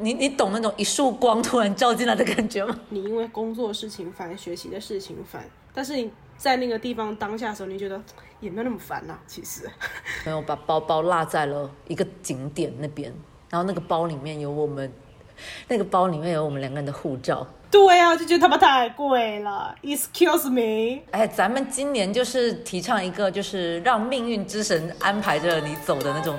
你你懂那种一束光突然照进来的感觉吗？你因为工作事情烦，学习的事情烦，但是你在那个地方当下的时候，你觉得也没有那么烦呐、其实。没有把包包落在了一个景点那边，然后那个包里面有我们，那个包里面有我们两个人的护照。对啊，就觉得他妈太贵了。Excuse me，哎，咱们今年就是提倡一个，就是让命运之神安排着你走的那种。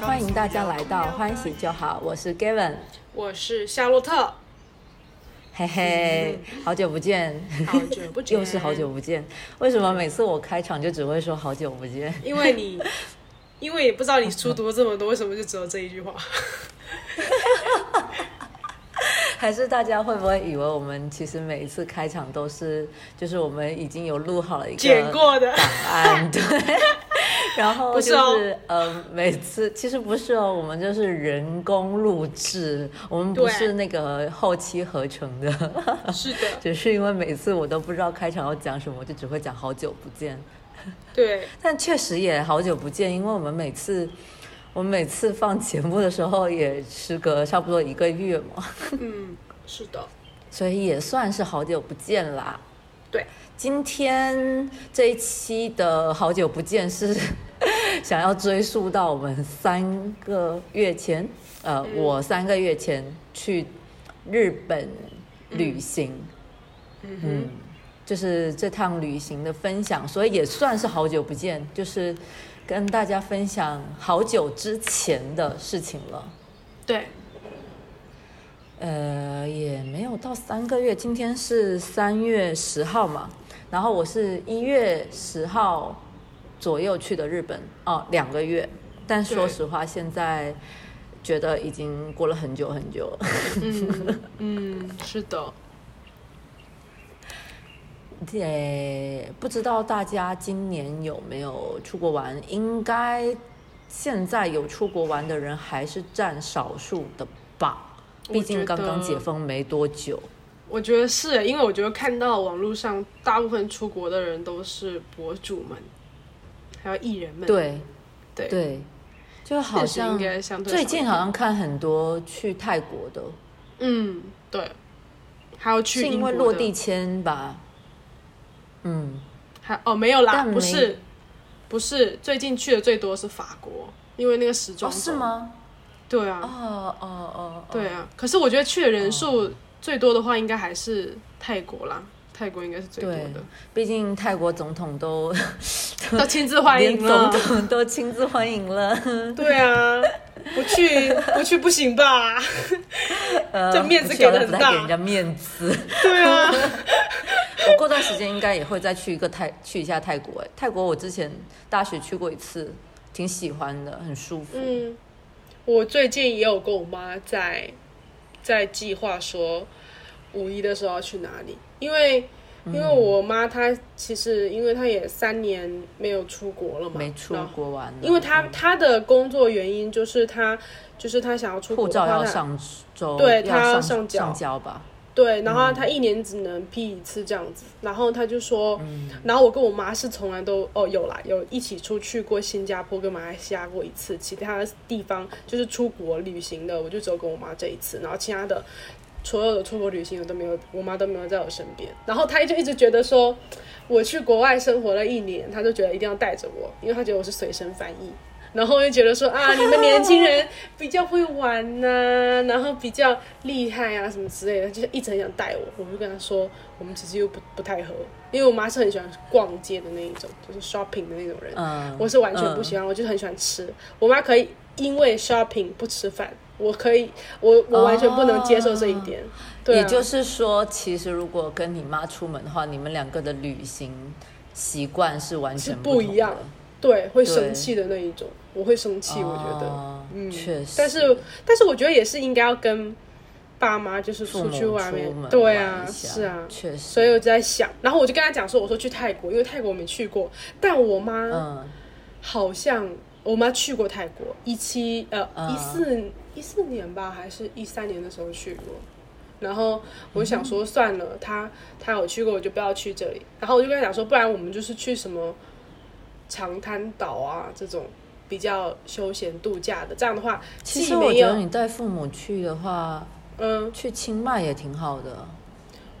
欢迎大家来到欢喜就好，我是 Gavin，我是夏洛特，嘿嘿，好久不见，好久不见，又是好久不见。为什么每次我开场就只会说好久不见？因为你，因为也不知道你书读了这么多，为什么就只有这一句话？还是大家会不会以为我们其实每一次开场都是，就是我们已经有录好了一个剪过的档案，对。然后不是哦就是呃，每次其实不是哦，我们就是人工录制，我们不是那个后期合成的，是的，只是因为每次我都不知道开场要讲什么，我就只会讲好久不见。对，但确实也好久不见，因为我们每次我们每次放节目的时候也时隔差不多一个月嘛，嗯，是的，所以也算是好久不见啦。对，今天这一期的好久不见是 想要追溯到我们三个月前，呃，嗯。我三个月前去日本旅行，嗯。就是这趟旅行的分享，所以也算是好久不见，就是跟大家分享好久之前的事情了。对，呃，也没有到三个月，今天是三月十号嘛，然后我是一月十号左右去的日本，哦，两个月。但说实话，现在觉得已经过了很久很久了。嗯嗯，是的，对，不知道大家今年有没有出国玩？应该现在有出国玩的人还是占少数的吧，毕竟刚刚解封没多久。我觉得是，因为我觉得看到网络上大部分出国的人都是博主们，还有艺人们，对对对，就好像最近好像看很多去泰国的，嗯，对，还有去是因为落地签吧？嗯，还哦没有啦，不是不是，最近去的最多是法国，因为那个时装哦，是？吗？对啊，哦哦哦，哦对，啊。可是我觉得去的人数最多的话，应该还是泰国啦，泰国应该是最多的，，毕竟泰国总统都 都亲自欢迎了总。统都亲自欢迎了，对啊，不去 不去不行吧？呃这面子给的很大给人家面子。对啊，我过段时间应该也会再去一个泰去一下泰国。哎，泰国我之前大学去过一次，挺喜欢的，很舒服。嗯，我最近也有跟我妈在在计划说五一的时候要去哪里，因为因为我妈她其实因为她也三年没有出国了嘛，没出国玩，因为她嗯她的工作原因就是她就是她想要出国护照要上周，对她要上缴上交吧。对，然嗯。后他一年只能批一次这样子，然后他就说，嗯。然后我跟我妈是从来都哦有啦，有一起出去过新加坡跟马来西亚过一次，其他地方就是出国旅行的，我就只有跟我妈这一次，然后其他的所有的出国旅行我都没有，我妈都没有在我身边，然后她就一直觉得说，我去国外生活了一年，他就觉得一定要带着我，因为他觉得我是随身翻译。然后就觉得说啊，你们年轻人比较会玩呐、然后比较厉害啊，什么之类的，就是一直很想带我。我就跟他说，我们其实又不不太合，因为我妈是很喜欢逛街的那一种，就是 shopping 的那种人。嗯，我是完全不喜欢，我就是很喜欢吃。我妈可以因为 shopping 不吃饭，我可以，我我完全不能接受这一点。对、啊，也就是说，其实如果跟你妈出门的话，你们两个的旅行习惯是完全不一样的。对会生气的那一种，我会生气，我觉得。哦嗯确实，但是，但是我觉得也是应该要跟爸妈就是出去外面，对啊，是啊，确实，所以我就在想，然后我就跟他讲说，我说去泰国，因为泰国我没去过，但我妈嗯，好像我妈去过泰国，一七呃嗯一四一四年吧，还是一三年的时候去过。然后我想说算了，他他有去过，我就不要去这里。然后我就跟他讲说，不然我们就是去什么长滩岛啊这种比较休闲度假的，这样的话其实我觉得你带父母去的话，嗯，去清迈也挺好的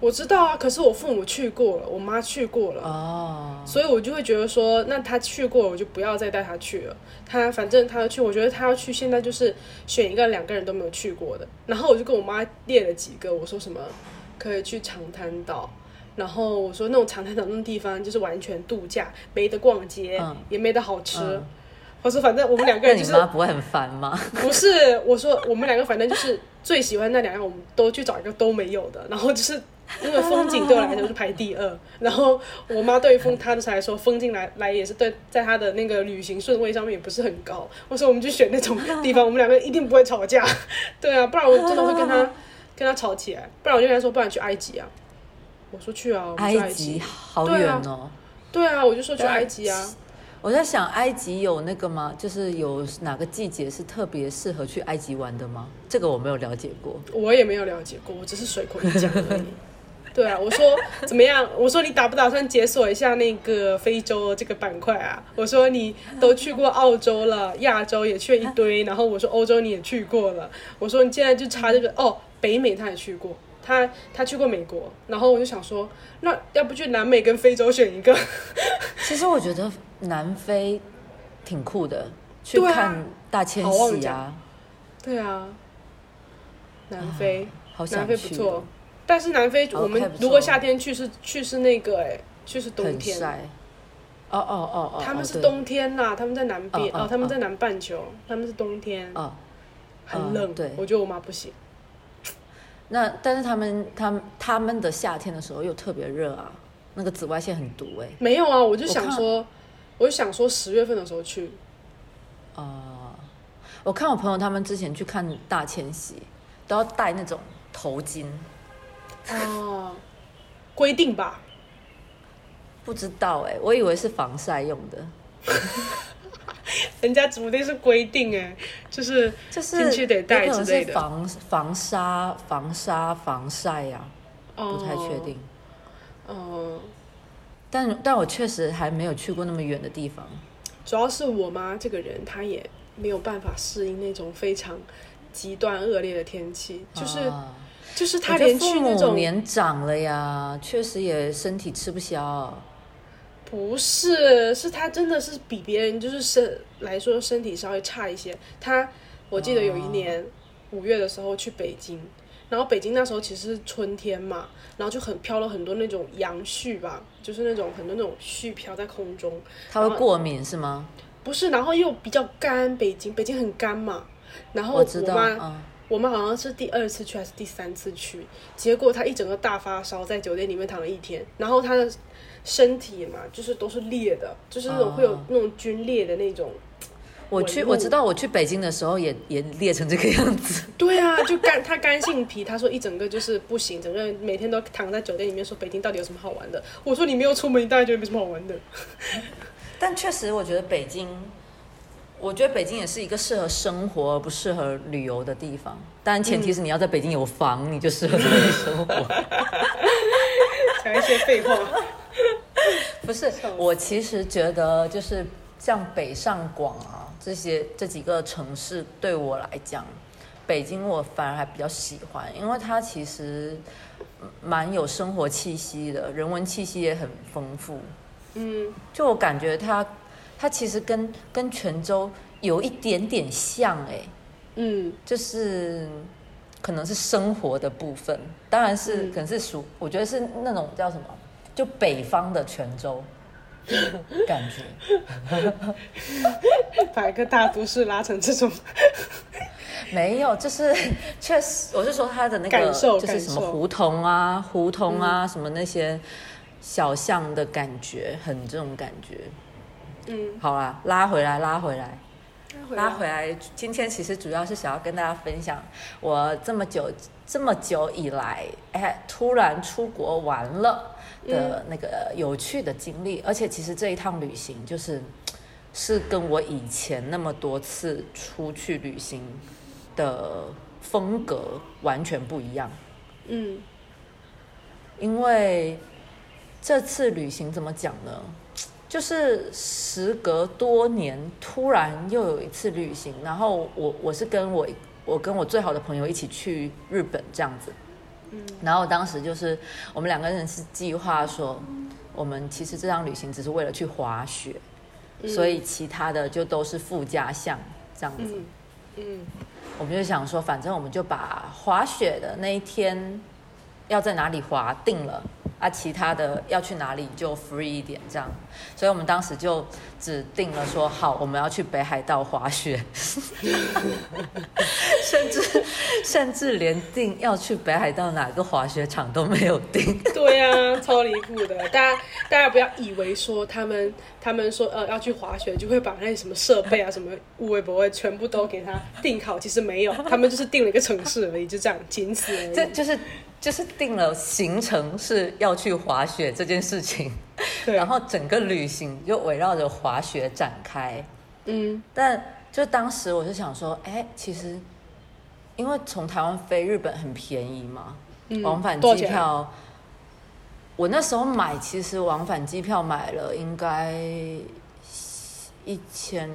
我知道啊，可是我父母去过了，我妈去过了。哦。所以我就会觉得说，那他去过，我就不要再带他去了。他反正他要去，我觉得他要去，现在就是选一个两个人都没有去过的。然后我就跟我妈列了几个，我说什么可以去长滩岛，然后我说那种长滩岛那种地方就是完全度假，没得逛街，嗯。也没得好吃。嗯。我说反正我们两个人就是妈不会很烦吗？不是，我说我们两个反正就是最喜欢那两样，我们都去找一个都没有的，然后就是因为风景对我来说是排第二，然后我妈对于风她就是来说风景来来也是对，在她的那个旅行顺位上面也不是很高，我说我们就选那种地方，我们两个一定不会吵架，对啊，不然我真的会跟她跟她吵起来，不然我就跟她说，不然去埃及啊，我说去啊，埃埃及及，好对啊远哦。对啊，我就说去埃及啊，我在想，埃及有那个吗？就是有哪个季节是特别适合去埃及玩的吗？这个我没有了解过。我也没有了解过，我只是随口一讲而已。对啊，我说怎么样？我说你打不打算解锁一下那个非洲这个板块啊？我说你都去过澳洲了，亚洲也去了一堆，然后我说欧洲你也去过了，我说你现在就差这个哦，北美他也去过，他他去过美国，然后我就想说，那要不去南美跟非洲选一个？其实我觉得南非挺酷的，去看大迁徙啊角，对啊，南非。好想南非、不错哦，，但是南非我们如果夏天去是去是那个哎、去是冬天，哦哦哦哦，他们是冬天呐，他们在南边哦，他们在南半球，他们是冬天，哦，很冷。嗯对我觉得我妈不行。那但是他们他们他们的夏天的时候又特别热啊，那个紫外线很毒哎、没有啊，我就想说，我就想说十月份的时候去，啊、我看我朋友他们之前去看大迁徙，都要戴那种头巾，哦，规定吧，不知道哎、我以为是防晒用的，人家指不定是规定哎，就是就是进去得戴有可能之类的是防防沙、防沙、防晒呀、哦不太确定。哦，但但我确实还没有去过那么远的地方。主要是我妈这个人，她也没有办法适应那种非常极端恶劣的天气，就是、啊就是她连去那种年长了呀，确实也身体吃不消。不是，是他真的是比别人就是身来说身体稍微差一些。他我记得有一年五月的时候去北京，然后北京那时候其实是春天嘛，然后就很飘了很多那种杨絮吧，就是那种很多那种絮飘在空中。他会过敏是吗？不是，然后又比较干，北京北京很干嘛。然后我知道，我妈嗯，我们好像是第二次去还是第三次去，结果他一整个大发烧，在酒店里面躺了一天，然后他的身体嘛，就是都是裂的，就是那种会有哦那种皲裂的那种。我去，我知道我去北京的时候也也裂成这个样子。对啊，就干他干性皮，他说一整个就是不行，整个人每天都躺在酒店里面说北京到底有什么好玩的？我说你没有出门，你当然觉得没什么好玩的。但确实，我觉得北京，我觉得北京也是一个适合生活而不适合旅游的地方。当然，前提是你要在北京有房，你就适合在那里生活。讲一些废话。不是，我其实觉得就是像北上广啊这些这几个城市，对我来讲，北京我反而还比较喜欢，因为它其实嗯蛮有生活气息的，人文气息也很丰富。嗯，就我感觉它，它其实跟跟泉州有一点点像哎、嗯，就是可能是生活的部分，当然是、嗯。可能是属，我觉得是那种叫什么，就北方的泉州感觉。把一个大都市拉成这种，没有，就是 确实，我是说他的那个就是什么胡同啊、胡同啊、什么那些小巷的感觉，很这种感觉。嗯，好啦，拉回来，拉回来。拉回来，今天其实主要是想要跟大家分享我这么久这么久以来，哎，突然出国玩了的那个有趣的经历，而且其实这一趟旅行就是是跟我以前那么多次出去旅行的风格完全不一样。嗯因为这次旅行怎么讲呢？就是时隔多年，突然又有一次旅行，然后我我是跟我我跟我最好的朋友一起去日本这样子，嗯。然后当时就是我们两个人是计划说，我们其实这趟旅行只是为了去滑雪，嗯。所以其他的就都是附加项这样子。嗯嗯。我们就想说，反正我们就把滑雪的那一天要在哪里滑定了啊，其他的要去哪里就 free 一点这样。所以我们当时就只定了说，好，我们要去北海道滑雪，甚至甚至连定要去北海道哪个滑雪场都没有定。对啊，超离谱的！大家大家不要以为说他们他们说呃要去滑雪就会把那些什么设备啊什么物微不会全部都给他定好，其实没有，他们就是定了一个城市而已，就这样，仅此而已。这就是就是定了行程是要去滑雪这件事情，然后整个旅行就围绕着滑雪展开。嗯但就当时我就想说，哎，其实因为从台湾飞日本很便宜嘛，嗯往返机票，我那时候买其实往返机票买了应该一千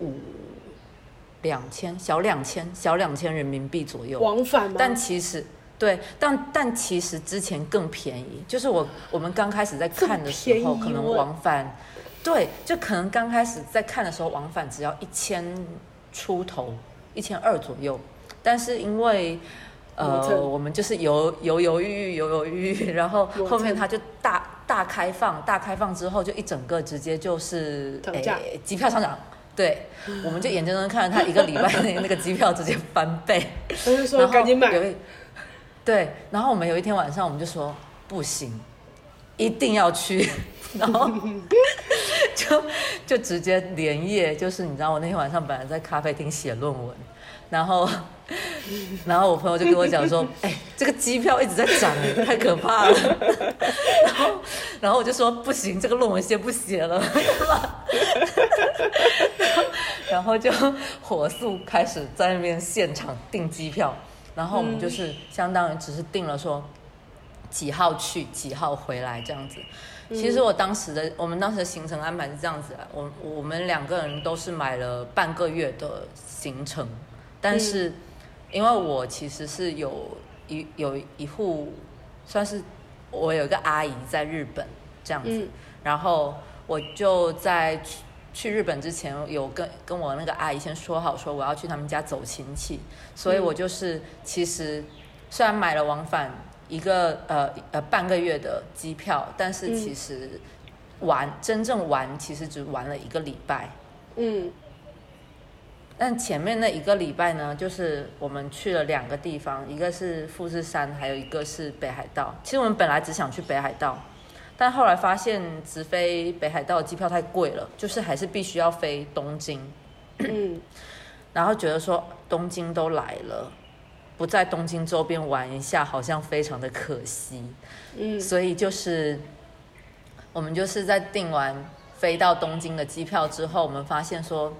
五、两千，小两千，小两千人民币左右。往返吗？但其实对，但但其实之前更便宜，就是我我们刚开始在看的时候，可能往返，对，就可能刚开始在看的时候，往返只要一千出头，一千二左右，但是因为。呃，我们就是犹犹犹豫豫，犹犹豫豫，然后后面它就大大开放，大开放之后就一整个直接就是涨价诶机票上涨，对，我们就眼睁睁看着它一个礼拜内那个机票直接翻倍，他就说然后赶紧买，对，然后我们有一天晚上，我们就说不行，一定要去，然后就就直接连夜，就是你知道，我那天晚上本来在咖啡厅写论文，然后然后我朋友就跟我讲说，哎，这个机票一直在涨，哎，太可怕了。然后然后我就说不行，这个论文先不写了。然后就火速开始在那边现场订机票，然后我们就是相当于只是定了说几号去几号回来这样子。其实我当时的我们当时的行程安排是这样子啊，我我们两个人都是买了半个月的行程，但是因为我其实是有一有一户算是我有一个阿姨在日本这样子，嗯。然后我就在去去日本之前有跟跟我那个阿姨先说好，说我要去他们家走亲戚，所以我就是其实虽然买了往返一个呃呃半个月的机票，但是嗯其实玩、真正玩其实只玩了一个礼拜。嗯但前面那一个礼拜呢，就是我们去了两个地方，一个是富士山，还有一个是北海道。其实我们本来只想去北海道，但后来发现直飞北海道的机票太贵了，就是还是必须要飞东京。嗯 然后觉得说东京都来了，不在东京周边玩一下，好像非常的可惜。嗯所以就是我们就是在订完飞到东京的机票之后，我们发现说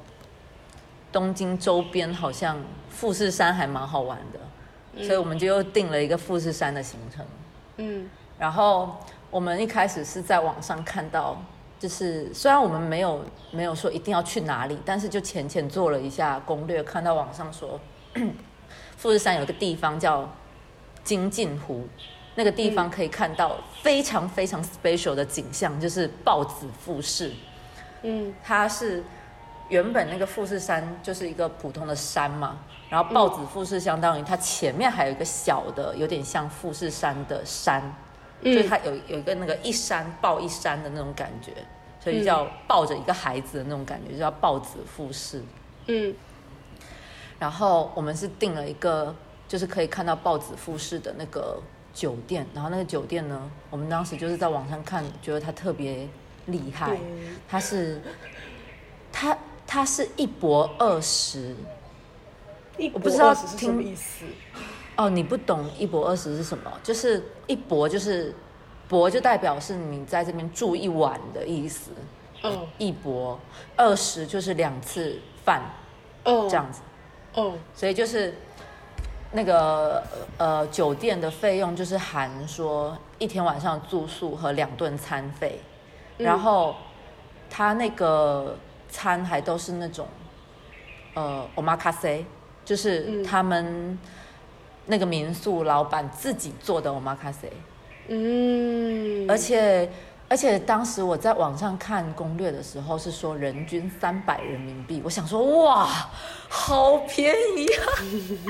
东京周边好像富士山还蛮好玩的，所以我们就又订了一个富士山的行程。嗯然后我们一开始是在网上看到，就是虽然我们没有没有说一定要去哪里，但是就浅浅做了一下攻略，看到网上说 富士山有个地方叫金镜湖，那个地方可以看到非常非常 special 的景象，就是豹子富士。嗯它是原本那个富士山就是一个普通的山嘛，然后豹子富士相当于它前面还有一个小的，有点像富士山的山，就是嗯它有有一个那个一山抱一山的那种感觉，所以叫抱着一个孩子的那种感觉，就叫抱子富士。嗯然后我们是订了一个就是可以看到抱子富士的那个酒店，然后那个酒店呢，我们当时就是在网上看，觉得它特别厉害对，它是它它是一博二十。一我不知道是什么听意思？哦，你不懂一博二十是什么？就是一博就是博就代表是你在这边住一晚的意思，哦。一博二十就是两次饭哦，这样子，哦。所以就是那个呃酒店的费用就是含说一天晚上住宿和两顿餐费，嗯。然后他那个餐还都是那种呃 omakase，就是嗯。他们那个民宿老板自己做的 omakase，嗯，而且而且当时我在网上看攻略的时候是说人均三百人民币，我想说哇，好便宜啊！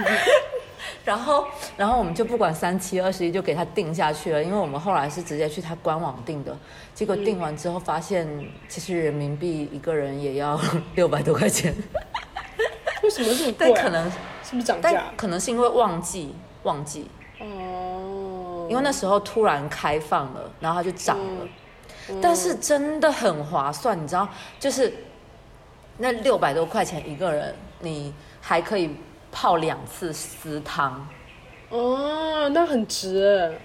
然后然后我们就不管三七二十一就给他定下去了，因为我们后来是直接去他官网订的，结果订完之后发现其实人民币一个人也要 六百多块钱，为什么这么贵、啊？但可能是不是涨但价？可能是因为旺季旺季，哦，因为那时候突然开放了，然后它就涨了。嗯但是真的很划算，你知道，就是那六百多块钱一个人，你还可以泡两次私汤。哦，那很值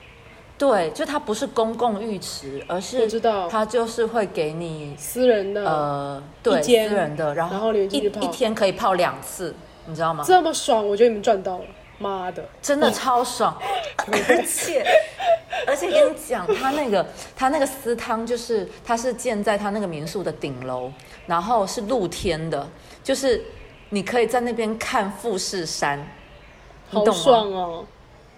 对，就它不是公共浴池，而我是知道。它就是会给你私人的，呃，对，私人的，然后然后你一一天可以泡两次，你知道吗？这么爽，我觉得你们赚到了，妈的！真的超爽，而且而且跟你讲，他那个他那个私汤就是他是建在他那个民宿的顶楼，然后是露天的，就是你可以在那边看富士山，好？爽哦！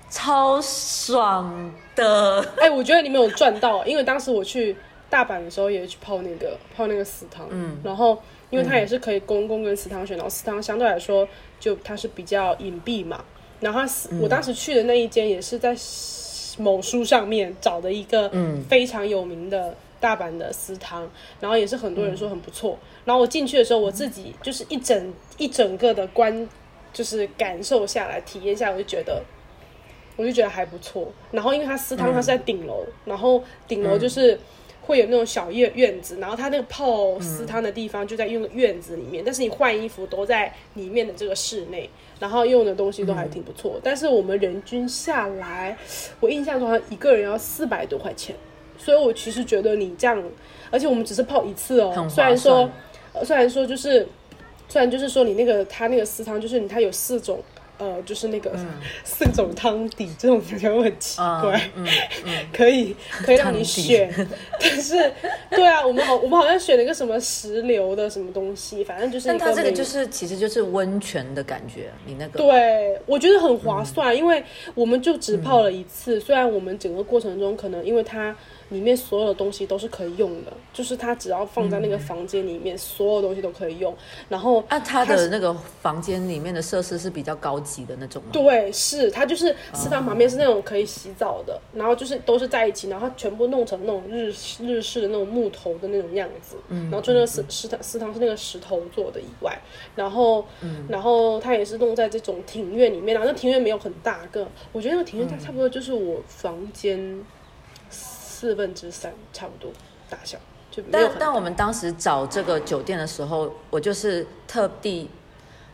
超爽的，哎、我觉得你们有赚到，因为当时我去大阪的时候也去泡那个泡那个私汤，嗯，然后因为它也是可以公共跟私汤选，然后私汤相对来说就它是比较隐蔽嘛，然后私、我当时去的那一间也是在某书上面找的一个非常有名的大阪的私汤，然后也是很多人说很不错，然后我进去的时候我自己就是一整一整个的观就是感受下来体验下来，我就觉得。我就觉得还不错。然后因为它私汤它是在顶楼，然后顶楼就是会有那种小院院子，然后它那个泡私汤的地方就在用院子里面，但是你换衣服都在里面的这个室内，然后用的东西都还挺不错。但是我们人均下来，我印象中好像一个人要四百多块钱，所以我其实觉得你这样，而且我们只是泡一次哦很，虽然说，呃虽然说就是。虽然就是说你那个它那个私汤，就是你它有四种呃，就是那个、四种汤底，这种觉得会很奇怪。嗯嗯，可以可以让你选，但是对啊，我们好我们好像选了一个什么石榴的什么东西，反正就是但它这个就是其实就是温泉的感觉，你那个。对，我觉得很划算，因为我们就只泡了一次，虽然我们整个过程中可能因为它里面所有的东西都是可以用的，就是它只要放在那个房间里面，所有东西都可以用，然后啊，它它的那个房间里面的设施是比较高级的那种吗？对，是它就是食堂旁边是那种可以洗澡的，然后就是都是在一起，然后它全部弄成那种日日式的那种木头的那种样子，嗯然后就那个食食堂食堂是那个石头做的以外，然后、然后它也是弄在这种庭院里面，然后那庭院没有很大个，我觉得那个庭院它差不多就是我房间四分之三差不多大小，就但但我们当时找这个酒店的时候，我就是特地，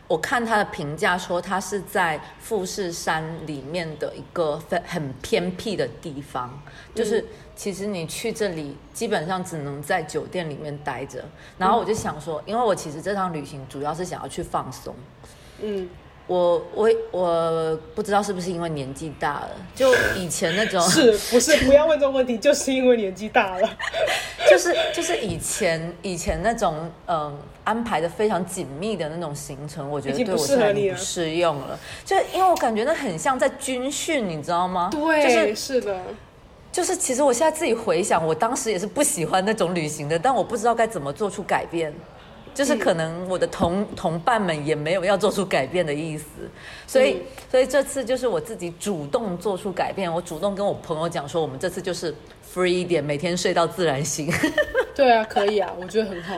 我看他的评价说，它是在富士山里面的一个非很偏僻的地方，就是其实你去这里基本上只能在酒店里面待着。然后我就想说，因为我其实这趟旅行主要是想要去放松，嗯，我我我不知道是不是因为年纪大了，就以前那种 是不是不要问这种问题，就是因为年纪大了。就是就是以前以前那种嗯安排的非常紧密的那种行程，我觉得不对我现在适合你了已经不适用了。就因为我感觉那很像在军训，你知道吗？对，就是是的。就是，其实我现在自己回想，我当时也是不喜欢那种旅行的，但我不知道该怎么做出改变。就是可能我的同、同伴们也没有要做出改变的意思，所以、嗯。所以这次就是我自己主动做出改变，我主动跟我朋友讲说，我们这次就是 free 一点，每天睡到自然醒。对啊，可以啊，我觉得很好。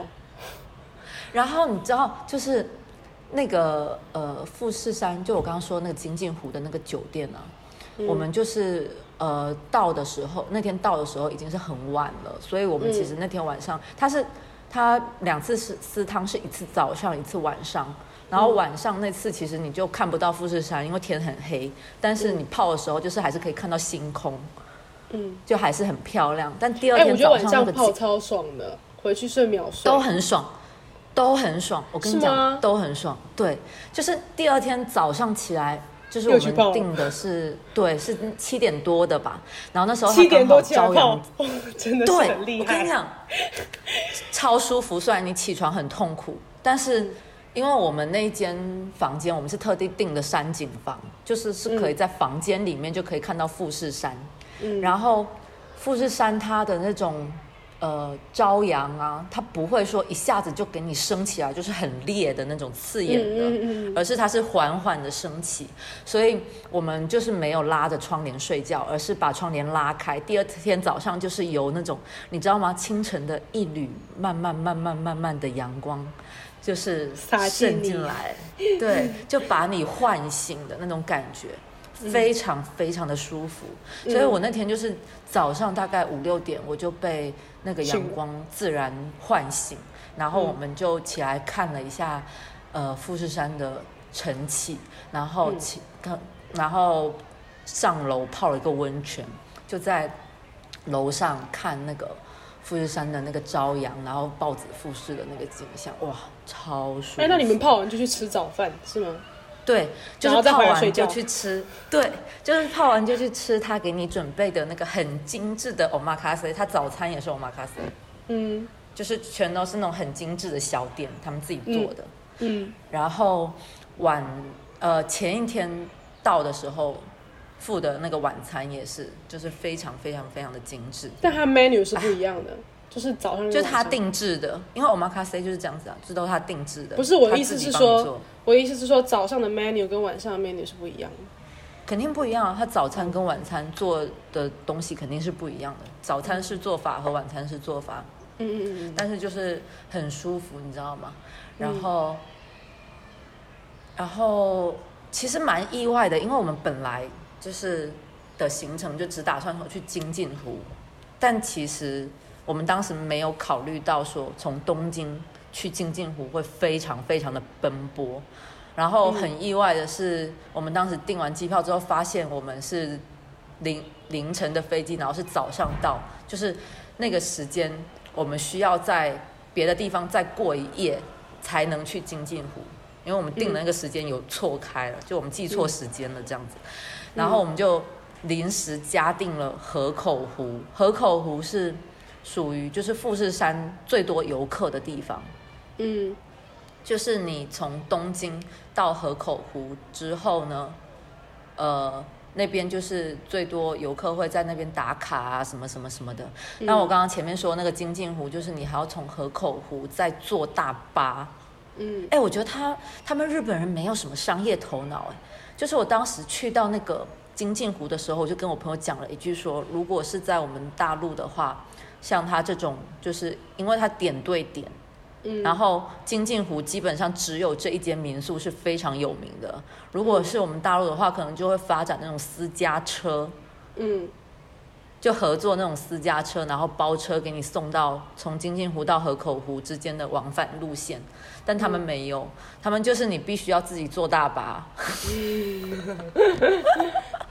然后你知道，就是那个呃富士山，就我刚刚说那个金镜湖的那个酒店啊，我们就是呃到的时候，那天到的时候已经是很晚了，所以我们其实那天晚上、它是它两次是私汤是一次早上一次晚上，然后晚上那次其实你就看不到富士山，因为天很黑，但是你泡的时候就是还是可以看到星空，嗯，就还是很漂亮。但第二哎、天我觉得晚上早上那个景泡超爽的，回去睡秒睡都很爽，都很爽。我跟你是吗讲，都很爽。对，就是第二天早上起来，就是我们定的是对是七点多的吧，然后那时候它七点刚好朝阳，，哦真的是对，很厉害。我跟你讲，超舒服。虽然你起床很痛苦，但是因为我们那一间房间，我们是特地订的山景房，就是是可以在房间里面就可以看到富士山。嗯然后富士山它的那种呃朝阳啊，它不会说一下子就给你升起来，就是很烈的那种刺眼的。嗯嗯嗯而是它是缓缓的升起，所以我们就是没有拉着窗帘睡觉，而是把窗帘拉开。第二天早上就是由那种你知道吗？清晨的一缕慢慢慢慢慢慢的阳光，就是渗进来，对，就把你唤醒的那种感觉。非常非常的舒服，所以我那天就是早上大概五六点，我就被那个阳光自然唤醒，然后我们就起来看了一下，呃，富士山的晨起，然后起，看然后上楼泡了一个温泉，就在楼上看那个富士山的那个朝阳，然后豹子富士的那个景象，哇，超舒服。哎、那你们泡完就去吃早饭是吗？对，就是泡完就去吃，对，就是泡完就去吃他给你准备的那个很精致的 omakase，他早餐也是 omakase，嗯就是全都是那种很精致的小店，他们自己做的。嗯，然后晚呃前一天到的时候付的那个晚餐也是，就是非常非常非常的精致，但它 menu 是不一样的，就是早上就是他。定制的，因为 omakase 就是这样子啊，这都是他定制的。不是我的他意思是说做我的意思是说，早上的 menu 跟晚上的 menu 是不一样的。肯定不一样啊，他早餐跟晚餐做的东西肯定是不一样的。早餐是做法和晚餐是做法，嗯嗯嗯嗯，但是就是很舒服，你知道吗？然后，然后其实蛮意外的，因为我们本来就是的行程就只打算说去金进湖，但其实我们当时没有考虑到说从东京去金静湖会非常非常的奔波。然后很意外的是，我们当时订完机票之后，发现我们是凌凌晨的飞机，然后是早上到，就是那个时间我们需要在别的地方再过一夜才能去金镜湖，因为我们订的那个时间有错开了，就我们记错时间了这样子，然后我们就临时加订了河口湖，河口湖是属于就是富士山最多游客的地方。嗯就是你从东京到河口湖之后呢，呃，那边就是最多游客会在那边打卡啊，什么什么什么的。那、我刚刚前面说那个金镜湖，就是你还要从河口湖再坐大巴。嗯哎，我觉得他他们日本人没有什么商业头脑，哎，就是我当时去到那个金镜湖的时候，我就跟我朋友讲了一句说，如果是在我们大陆的话，像他这种，就是因为他点对点。嗯，然后金镜湖基本上只有这一间民宿是非常有名的。如果是我们大陆的话，可能就会发展那种私家车，嗯。就合作那种私家车，然后包车给你送到从金镜湖到河口湖之间的往返路线。但他们没有，他们就是你必须要自己坐大巴。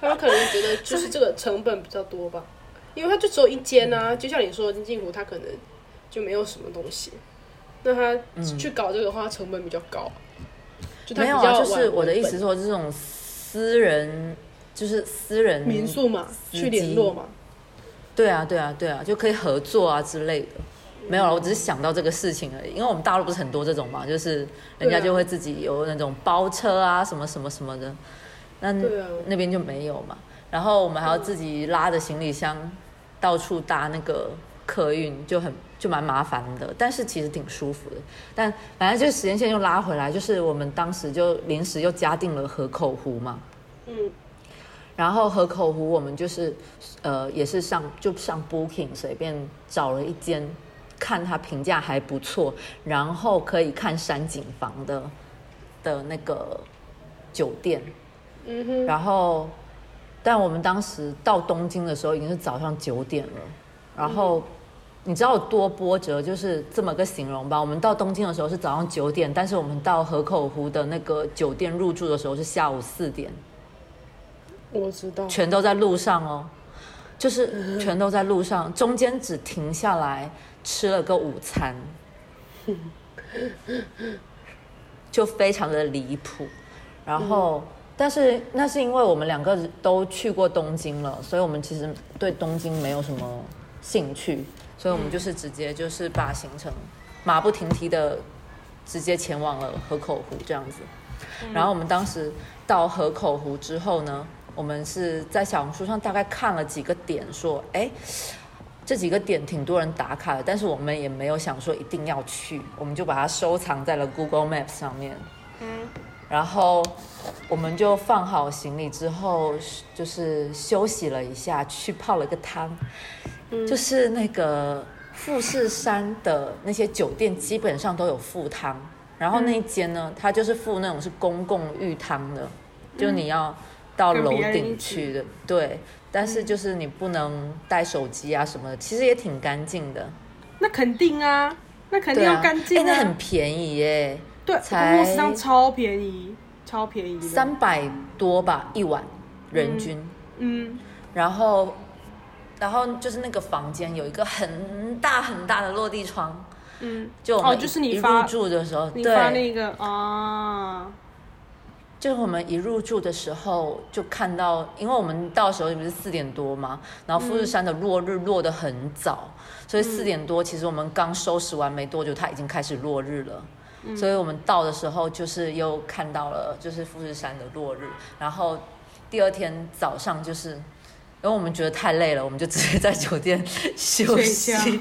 他们可能觉得就是这个成本比较多吧，因为它就只有一间啊，就像你说的金镜湖，它可能就没有什么东西，那他去搞这个的话，成本比较高。没有啊，就是我的意思说，这种私人就是私人民宿嘛，去联络嘛。对啊，对啊，对啊，就可以合作啊之类的。没有了，我只是想到这个事情而已。因为我们大陆不是很多这种嘛，就是人家就会自己有那种包车啊，什么什么什么的。那啊那边就没有嘛。然后我们还要自己拉着行李箱到处搭那个客运，就很就蛮麻烦的。但是其实挺舒服的。但反正就时间线又拉回来，就是我们当时就临时又加定了河口湖嘛。嗯然后河口湖我们就是，呃，也是上就上 Booking 随便找了一间，看它评价还不错，然后可以看山景房的的那个酒店。嗯哼，然后，但我们当时到东京的时候已经是早上九点了，然后你知道有多波折，就是这么个形容吧。我们到东京的时候是早上九点，但是我们到河口湖的那个酒店入住的时候是下午四点，我知道，全都在路上哦，就是全都在路上，中间只停下来吃了个午餐，就非常的离谱。然后，但是那是因为我们两个都去过东京了，所以我们其实对东京没有什么兴趣，所以我们就是直接就是把行程马不停蹄的直接前往了河口湖这样子。然后我们当时到河口湖之后呢，我们是在小红书上大概看了几个点，说，哎，这几个点挺多人打卡的，但是我们也没有想说一定要去，我们就把它收藏在了 Google Maps 上面。嗯，然后我们就放好行李之后，就是休息了一下，去泡了个汤。就是那个富士山的那些酒店基本上都有附汤，然后那一间呢，它就是附那种是公共浴汤的，就你要到楼顶去的，对。但是就是你不能带手机啊什么的，其实也挺干净的。那肯定啊，那肯定要干净啊。那很便宜耶，对，才上超便宜，超便宜，三百多吧一晚人均。嗯，然后。然后就是那个房间有一个很大很大的落地窗，嗯，就哦，就是你入住的时候，你发那个啊，就是我们一入住的时候就看到，因为我们到时候不是四点多嘛，然后富士山的落日落得很早，所以四点多其实我们刚收拾完没多久，它已经开始落日了，所以我们到的时候就是又看到了就是富士山的落日，然后第二天早上就是。因为我们觉得太累了，我们就直接在酒店休息，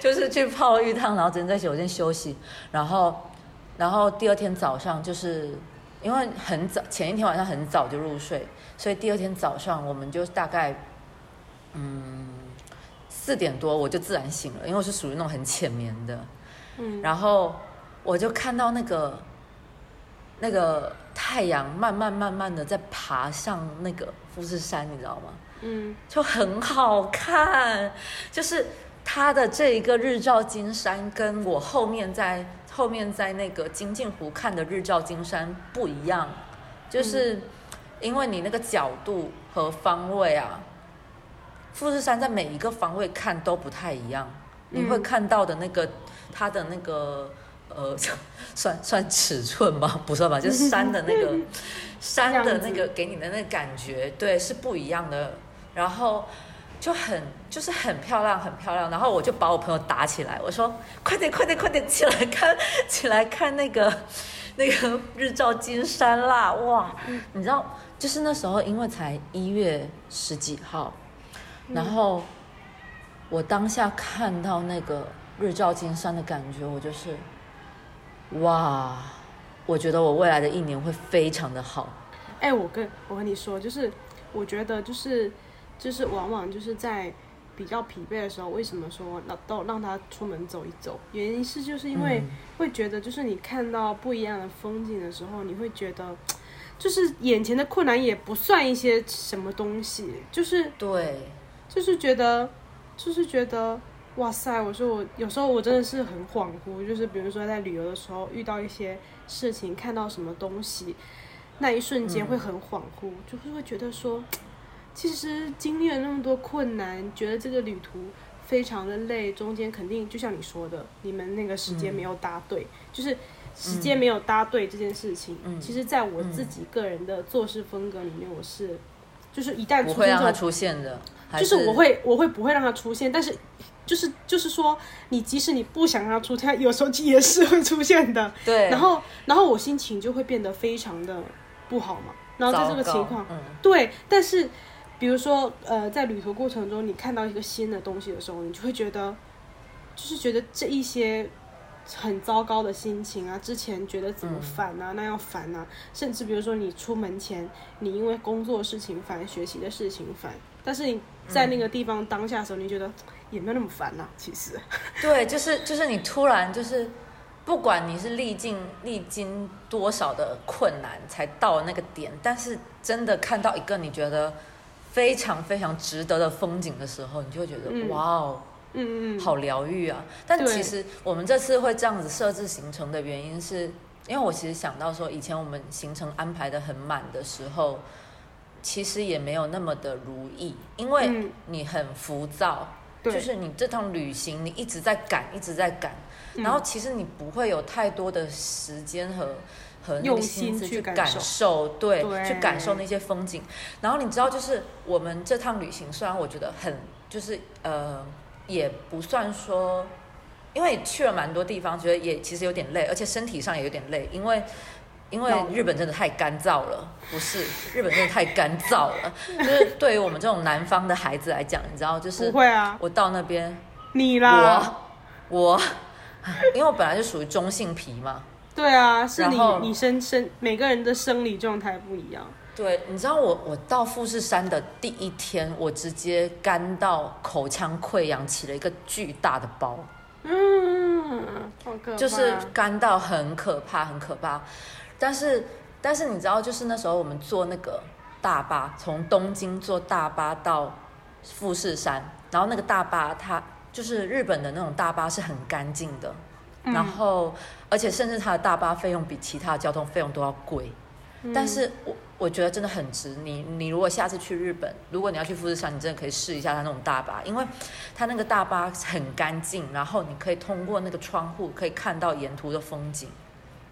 就是去泡浴汤，然后直接在酒店休息。然后，然后第二天早上，就是因为很早，前一天晚上很早就入睡，所以第二天早上我们就大概，嗯，四点多我就自然醒了，因为我是属于那种很浅眠的。嗯，然后我就看到那个。那个太阳慢慢慢慢的在爬上那个富士山，你知道吗？嗯，就很好看，就是它的这一个日照金山，跟我后面在后面在那个金镜湖看的日照金山不一样，就是因为你那个角度和方位啊，富士山在每一个方位看都不太一样，你会看到的那个它的那个。呃，算算尺寸吗？不算吧，就是山的那个 山的那个给你的那个感觉，对，是不一样的。然后就很就是很漂亮，很漂亮。然后我就把我朋友打起来，我说：“快点，快点，快点起来看，起来看那个那个日照金山啦！哇，你知道，就是那时候因为才一月十几号，然后我当下看到那个日照金山的感觉，我就是。”哇，我觉得我未来的一年会非常的好。哎，我跟我跟你说，就是我觉得就是就是往往就是在比较疲惫的时候，为什么说让都让他出门走一走？原因是就是因为会觉得，就是你看到不一样的风景的时候，你会觉得就是眼前的困难也不算一些什么东西，就是对，就是觉得就是觉得。哇塞！我说我有时候我真的是很恍惚，就是比如说在旅游的时候遇到一些事情，看到什么东西，那一瞬间会很恍惚，就是会觉得说，其实经历了那么多困难，觉得这个旅途非常的累，中间肯定就像你说的，你们那个时间没有搭对，就是时间没有搭对这件事情，嗯其实在我自己个人的做事风格里面，我是就是一旦不会让它出现的，就是我会我会不会让它出现，但是。就是就是说，你即使你不想让它出现，有时候也是会出现的。对。然后，然后我心情就会变得非常的不好嘛。然后在这个情况，对。但是，比如说，呃，在旅途过程中，你看到一个新的东西的时候，你就会觉得，就是觉得这一些很糟糕的心情啊，之前觉得怎么烦啊，那样烦啊，甚至比如说你出门前，你因为工作事情烦，学习的事情烦，但是你在那个地方当下的时候，你觉得。也没有那么烦呐，其实。对，就是就是你突然就是，不管你是历尽历经多少的困难才到那个点，但是真的看到一个你觉得非常非常值得的风景的时候，你就会觉得哇哦，嗯嗯好疗愈啊！但其实我们这次会这样子设置行程的原因是，因为我其实想到说，以前我们行程安排的很满的时候，其实也没有那么的如意，因为嗯你很浮躁，对就是你这趟旅行你一直在赶，一直在赶，嗯然后其实你不会有太多的时间和和那用个心心思去感受受，对，对去感受那些风景。然后你知道，就是我们这趟旅行，虽然我觉得很，就是呃，也不算说，因为去了蛮多地方，觉得也其实有点累，而且身体上也有点累，因为。因为日本真的太干燥了，不是日本真的太干燥了，就是对于我们这种南方的孩子来讲，你知道，就是不会啊，我到那边，你啦，我我，因为我本来就属于中性皮嘛，对啊，是你然后你生生每个人的生理状态不一样。对，你知道我我到富士山的第一天，我直接干到口腔溃疡，起了一个巨大的包，嗯，好可怕。就是干到很可怕，很可怕。但是但是你知道，就是那时候我们坐那个大巴，从东京坐大巴到富士山，然后那个大巴它就是日本的那种大巴是很干净的，嗯然后而且甚至它的大巴费用比其他的交通费用都要贵。嗯但是我我觉得真的很值。你你如果下次去日本，如果你要去富士山，你真的可以试一下它那种大巴，因为它那个大巴很干净，然后你可以通过那个窗户可以看到沿途的风景。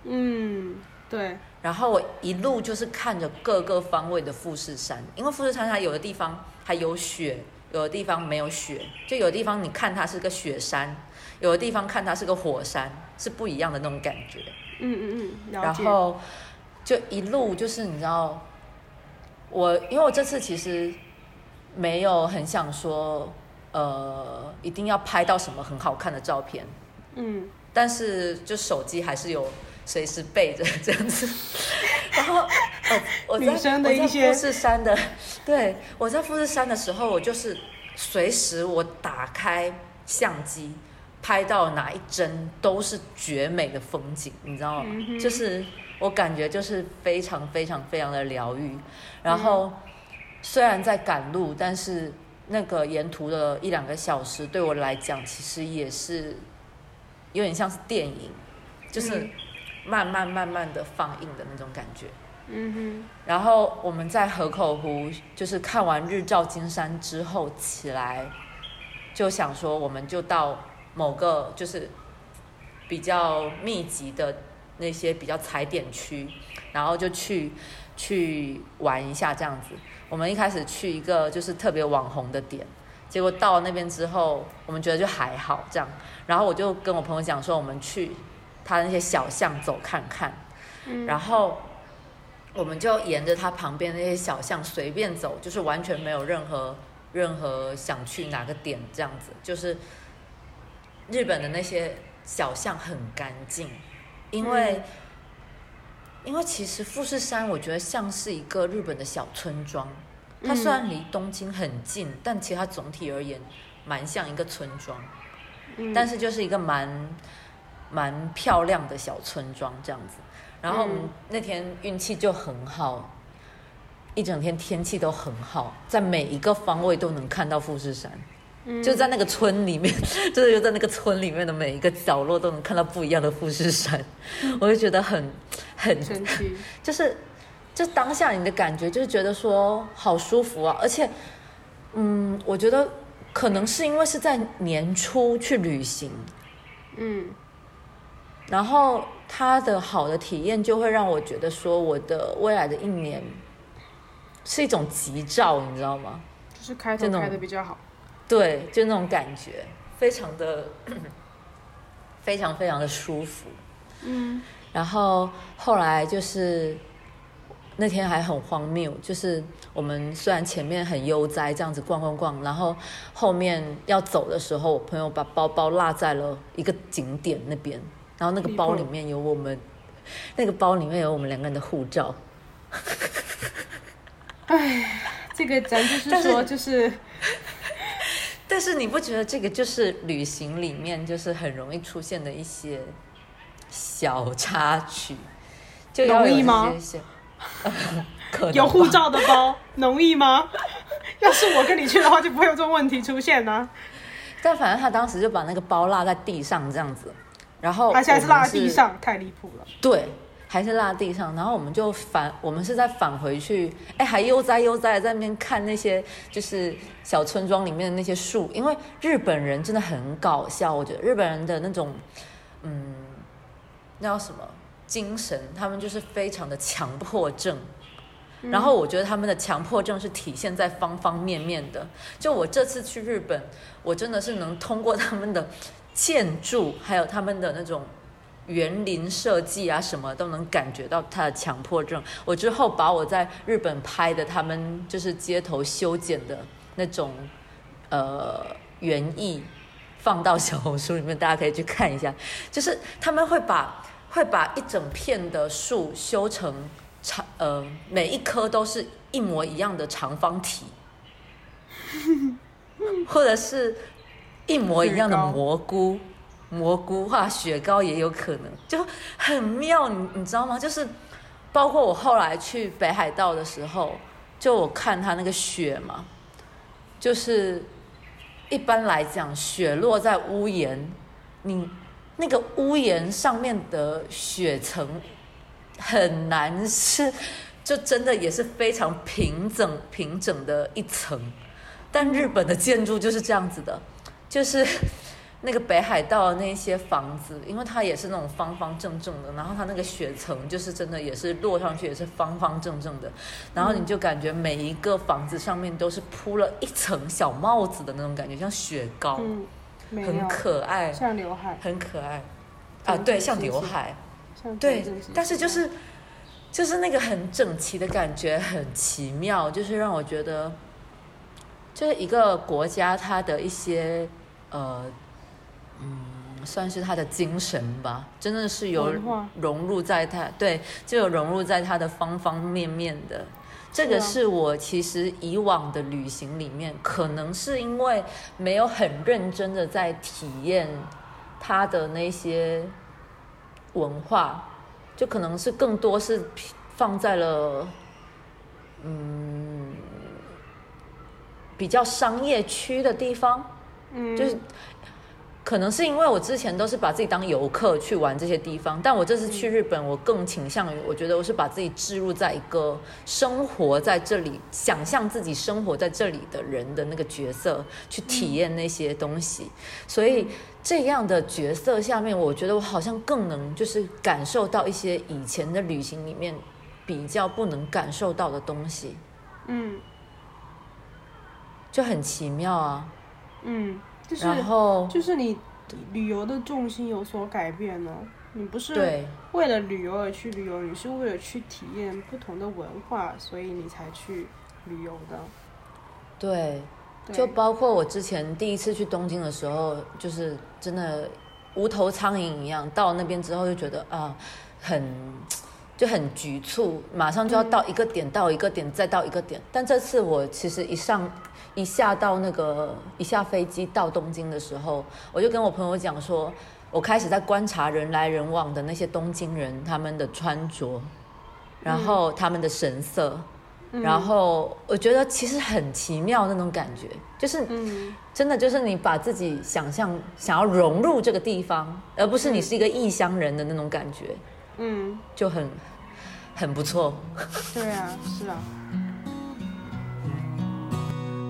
嗯，对，然后我一路就是看着各个方位的富士山，因为富士山它有的地方还有雪，有的地方没有雪，就有的地方你看它是个雪山，有的地方看它是个火山，是不一样的那种感觉。嗯嗯嗯，然后就一路就是你知道，我因为我这次其实没有很想说，呃，一定要拍到什么很好看的照片，嗯，但是就手机还是有随时备着这样子。然后，哦，我在我在富士山的，对我在富士山的时候，我就是随时我打开相机。拍到哪一帧都是绝美的风景，你知道吗？嗯就是我感觉就是非常非常非常的疗愈。然后虽然在赶路，但是那个沿途的一两个小时对我来讲，其实也是有点像是电影，就是嗯慢慢慢慢的放映的那种感觉。嗯哼然后我们在河口湖，就是看完日照金山之后起来，就想说我们就到某个就是比较密集的那些比较踩点区，然后就去去玩一下这样子。我们一开始去一个就是特别网红的点，结果到那边之后，我们觉得就还好这样。然后我就跟我朋友讲说，我们去他那些小巷走看看，嗯然后。我们就沿着他旁边那些小巷随便走，就是完全没有任何任何想去哪个点这样子。就是日本的那些小巷很干净，因为、嗯因为其实富士山我觉得像是一个日本的小村庄，它嗯虽然离东京很近，但其实它总体而言蛮像一个村庄。嗯，但是就是一个蛮蛮漂亮的小村庄这样子。然后我们嗯。那天运气就很好，一整天天气都很好，在每一个方位都能看到富士山，嗯。就在那个村里面，就是就在那个村里面的每一个角落都能看到不一样的富士山，我就觉得很很神奇。就是就当下你的感觉就是觉得说好舒服啊，而且嗯，我觉得可能是因为是在年初去旅行，嗯然后他的好的体验就会让我觉得说，我的未来的一年是一种吉兆，你知道吗？就是开头开的比较好。对，就那种感觉，非常的 非常非常的舒服。嗯然后后来就是那天还很荒谬，就是我们虽然前面很悠哉这样子逛逛逛，然后后面要走的时候，我朋友把包包落在了一个景点那边，然后那个包里面有我们，那个包里面有我们两个人的护照。哎这个咱就是说，就是 但是你不觉得这个就是旅行里面就是很容易出现的一些小插曲？就容易吗 有护照的包容易吗？要是我跟你去的话，就不会有这种问题出现呢、但反正他当时就把那个包落在地上这样子，然后他现在是落在地上，太离谱了。对，还是落地上，然后我们就返，我们是在返回去，哎，还悠哉悠哉在那边看那些就是小村庄里面的那些树，因为日本人真的很搞笑，我觉得日本人的那种，嗯，那叫什么精神，他们就是非常的强迫症。然后我觉得他们的强迫症是体现在方方面面的。就我这次去日本，我真的是能通过他们的建筑，还有他们的那种园林设计啊，什么都能感觉到他的强迫症。我之后把我在日本拍的他们就是街头修剪的那种呃园艺放到小红书里面，大家可以去看一下。就是他们会把 会把一整片的树修成长呃每一棵都是一模一样的长方体，或者是一模一样的蘑菇。蘑菇化雪糕也有可能，就很妙，你你知道吗？就是包括我后来去北海道的时候，就我看它那个雪嘛，就是一般来讲，雪落在屋檐，你那个屋檐上面的雪层很难是，就真的也是非常平整平整的一层。但日本的建筑就是这样子的，就是 那个北海道那些房子，因为它也是那种方方正正的，然后它那个雪层就是真的也是落上去也是方方正正的，然后你就感觉每一个房子上面都是铺了一层小帽子的那种感觉，像雪糕，嗯，很可爱，像刘海，很可爱啊，对，像刘海。对但是就是就是那个很整齐的感觉，很奇妙，就是让我觉得，就是一个国家它的一些呃嗯，算是他的精神吧，真的是有融入在他对，就有融入在他的方方面面的。这个是我其实以往的旅行里面，可能是因为没有很认真的在体验他的那些文化，就可能是更多是放在了嗯比较商业区的地方，嗯，就是可能是因为我之前都是把自己当游客去玩这些地方，但我这次去日本，我更倾向于，我觉得我是把自己置入在一个生活在这里、想象自己生活在这里的人的那个角色，去体验那些东西。所以这样的角色下面，我觉得我好像更能就是感受到一些以前的旅行里面比较不能感受到的东西，嗯。就很奇妙啊。嗯，就是然后就是你旅游的重心有所改变了，你不是对。为了旅游而去旅游，你是为了去体验不同的文化，所以你才去旅游的。对，对就包括我之前第一次去东京的时候，就是真的无头苍蝇一样，到那边之后就觉得啊，很就很局促，马上就要到一个点，到一个点，再到一个点。但这次我其实一上一下到那个一下飞机到东京的时候，我就跟我朋友讲说，我开始在观察人来人往的那些东京人他们的穿着，然后他们的神色。然后我觉得其实很奇妙那种感觉，就是嗯。真的就是你把自己想象想要融入这个地方，而不是你是一个异乡人的那种感觉，嗯，就很很不错。对啊，是啊，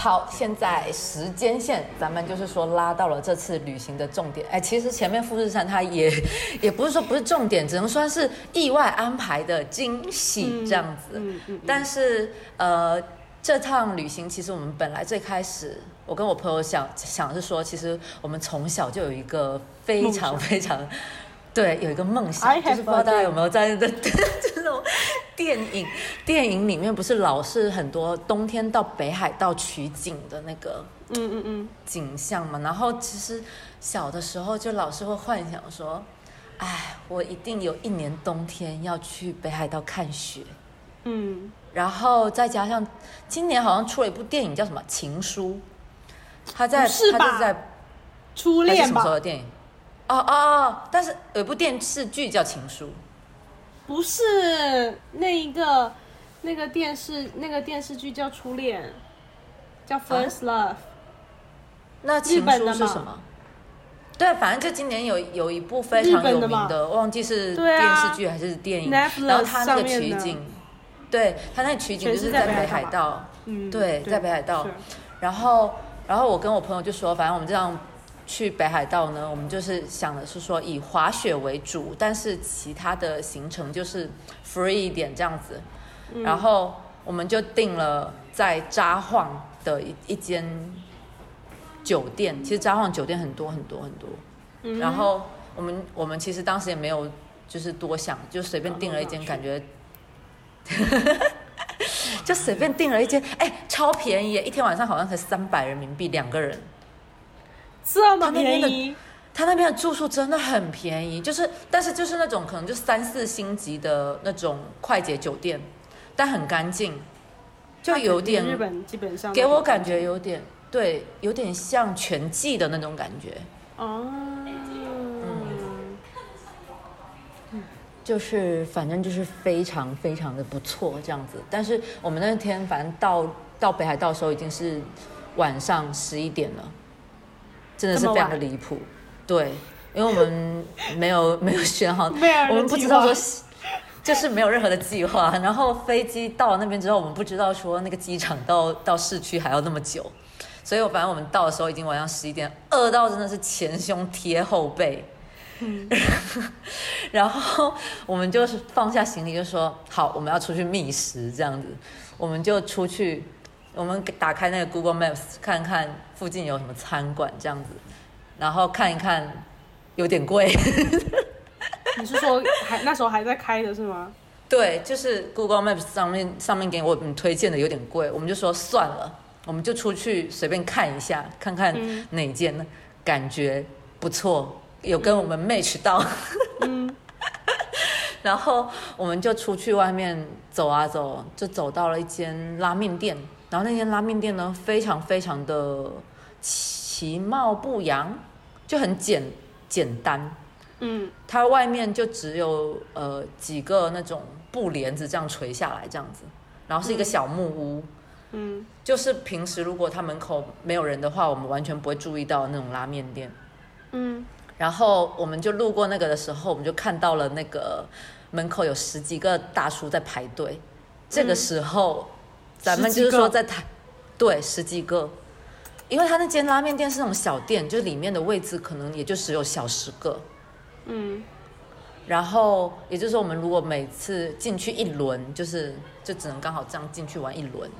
好，现在时间线咱们就是说拉到了这次旅行的重点。哎，其实前面富士山它也 也不是说不是重点，只能算是意外安排的惊喜这样子。嗯嗯嗯但是呃，这趟旅行其实我们本来最开始，我跟我朋友想想是说，其实我们从小就有一个非常非常对有一个梦想就是不知道大家有没有在的 这种电影电影里面不是老是很多冬天到北海道取景的那个嗯嗯嗯，景象嘛？然后其实小的时候就老是会幻想说。哎，我一定有一年冬天要去北海道看雪，嗯，然后再加上今年好像出了一部电影叫什么《情书》，他在他就在初恋还是什么时候吧？的电影？哦哦哦！但是有一部电视剧叫《情书》，不是那一个那个电视那个电视剧叫《初恋》，叫《First Love》。那《情书是什么？对，反正就今年有有一部非常有名的，忘记是电啊。视剧还是电影然后它那个取景，对它那个取景就是是在北海道，嗯，对在北海道。然后，然后我跟我朋友就说，反正我们这样去北海道呢，我们就是想的是说以滑雪为主，但是其他的行程就是 free 一点这样子。嗯然后我们就订了在札幌的一一间酒店，其实札幌酒店很多很多很多。嗯然后我们我们其实当时也没有就是多想，就随便订了一间，感觉 就随便订了一间，哎，超便宜，一天晚上好像才三百人民币两个人。这么便宜，他那边的住宿真的很便宜，就是但是就是那种可能就三四星级的那种快捷酒店，但很干净，就有点日本基本上给我感觉有点对，有点像全季的那种感觉。哦，就是反正就是非常非常的不错这样子。但是我们那天反正到到北海道的时候已经是晚上十一点了，真的是非常的离谱。对，因为我们没有 没有选好，我们不知道说。就是没有任何的计划，然后飞机到了那边之后，我们不知道说那个机场到到市区还要那么久，所以我反正我们到的时候已经晚上十一点，饿到真的是前胸贴后背，然后我们就是放下行李，就说好，我们要出去觅食，这样子，我们就出去，我们打开那个 Google Maps 看看附近有什么餐馆这样子，然后看一看，有点贵，你是说还那时候还在开的是吗？对，就是 Google Maps 上面上面给我们推荐的有点贵，我们就说算了，我们就出去随便看一下，看看嗯哪间呢感觉不错，有跟我们 match 到。嗯，然后我们就出去外面走啊走，就走到了一间拉面店。然后那间拉面店呢，非常非常的其貌不扬，就很简简单。嗯，它外面就只有呃几个那种布帘子这样垂下来这样子，然后是一个小木屋。嗯，就是平时如果它门口没有人的话，我们完全不会注意到那种拉面店。嗯，然后我们就路过那个的时候，我们就看到了那个门口有十几个大叔在排队。这个时候，咱们就是说在台，对，十几个，因为他那间拉面店是那种小店，就里面的位置可能也就只有小十个。嗯，然后也就是说，我们如果每次进去一轮，就是就只能刚好这样进去玩一轮。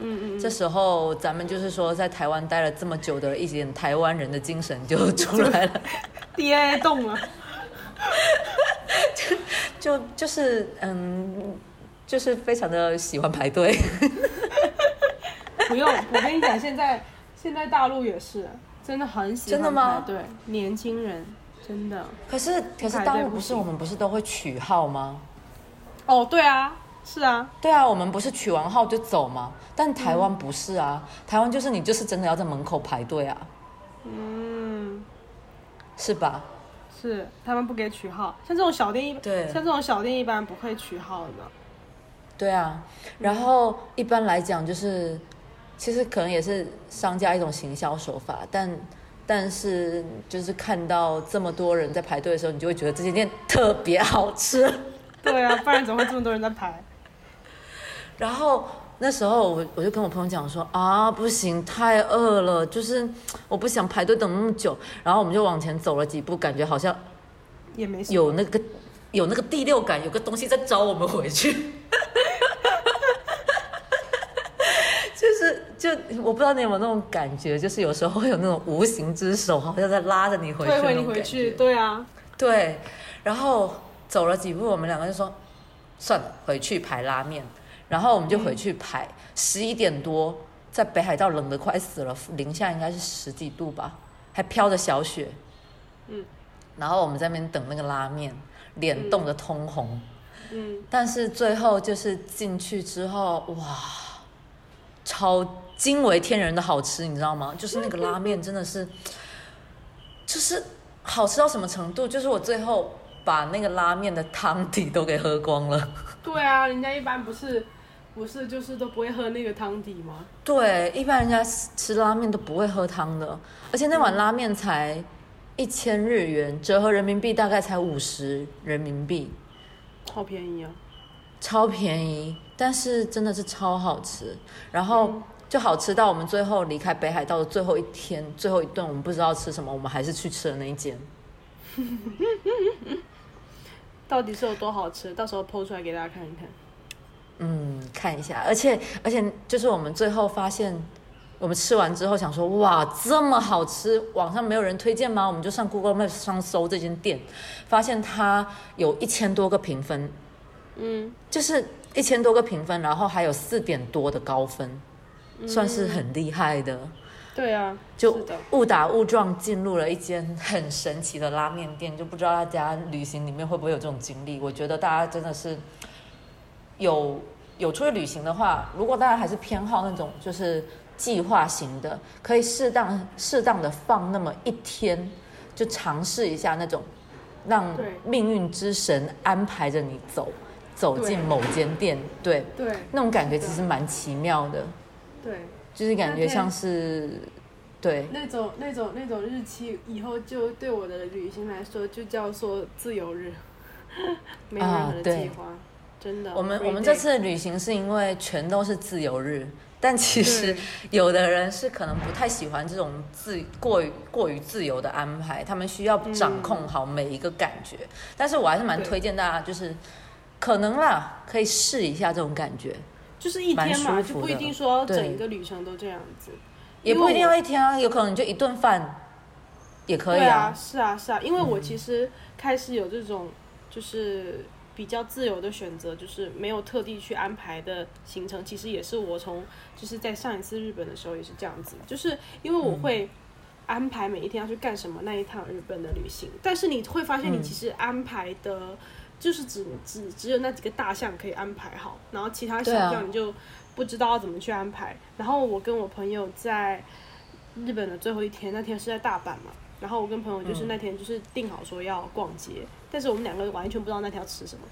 嗯嗯这时候咱们就是说，在台湾待了这么久的一点台湾人的精神就出来了。DNA 动了，就就是嗯，就是非常的喜欢排队。不用，我跟你讲，现在现在大陆也是，真的很喜欢真的吗排队，年轻人真的。可是可是大陆不是我们不是都会取号吗？哦，对啊，是啊，对啊，我们不是取完号就走吗？但台湾不是啊，台湾就是你就是真的要在门口排队啊，嗯，是吧？是他们不给取号，像这种小店一对像这种小店一般不会取号的。对啊，然后一般来讲就是，其实可能也是商家一种行销手法，但但是就是看到这么多人在排队的时候，你就会觉得这间店特别好吃。对啊，不然怎么会这么多人在排？然后那时候我我就跟我朋友讲说啊，不行，太饿了，就是我不想排队等那么久。然后我们就往前走了几步，感觉好像也没有那个有那个第六感，有个东西在招我们回去。就我不知道你有没有那种感觉，就是有时候会有那种无形之手，好像在拉着你回去推回你回去，对啊，对，然后走了几步，我们两个就说算了，回去排拉面。然后我们就回去排，十一点多，在北海道冷得快死了，零下应该是十几度吧，还飘着小雪。嗯，然后我们在那边等那个拉面，脸冻得通红。嗯，但是最后就是进去之后，哇，超惊为天人的好吃，你知道吗？就是那个拉面真的是，就是好吃到什么程度？就是我最后把那个拉面的汤底都给喝光了。对啊，人家一般不是不是就是都不会喝那个汤底吗？对，一般人家吃拉面都不会喝汤的，而且那碗拉面才一千日元，折合人民币大概才五十人民币，好便宜啊！超便宜，但是真的是超好吃。然后就好吃到我们最后离开北海道的最后一天，最后一顿我们不知道吃什么，我们还是去吃了那一间。到底是有多好吃？到时候剖出来给大家看一看。嗯，看一下，而且而且就是我们最后发现，我们吃完之后想说，哇，这么好吃，网上没有人推荐吗？我们就上 Google Maps 上搜这间店，发现它有一千多个评分，嗯，就是一千多个评分，然后还有四点多的高分，算是很厉害的。对啊，就误打误撞进入了一间很神奇的拉面店，就不知道大家旅行里面会不会有这种经历。我觉得大家真的是有有出去旅行的话，如果大家还是偏好那种就是计划型的，可以适当适当的放那么一天，就尝试一下那种让命运之神安排着你走走进某间店，对，对那种感觉其实蛮奇妙的，对，就是感觉像是对。那种那种那种日期以后就对我的旅行来说就叫做自由日，没有任何的计划，真的。我们我们这次旅行是因为全都是自由日，但其实 有的人是可能不太喜欢这种自过于过于自由的安排，他们需要掌控好每一个感觉。但是我还是蛮推荐大家，就是可能啦，可以试一下这种感觉，就是一天嘛，就不一定说整个旅程都这样子。也不一定要一天啊，有可能你就一顿饭也可以对啊，啊。是啊，是啊，因为我其实开始有这种就是比较自由的选择，就是没有特地去安排的行程，其实也是我从就是在上一次日本的时候也是这样子，就是因为我会安排每一天要去干什么那一趟日本的旅行，但是你会发现你嗯其实安排的。就是只只只有那几个大项可以安排好，然后其他小项你就不知道要怎么去安排。然后我跟我朋友在日本的最后一天，那天是在大阪嘛，然后我跟朋友就是嗯那天就是定好说要逛街，但是我们两个完全不知道那天要吃什么。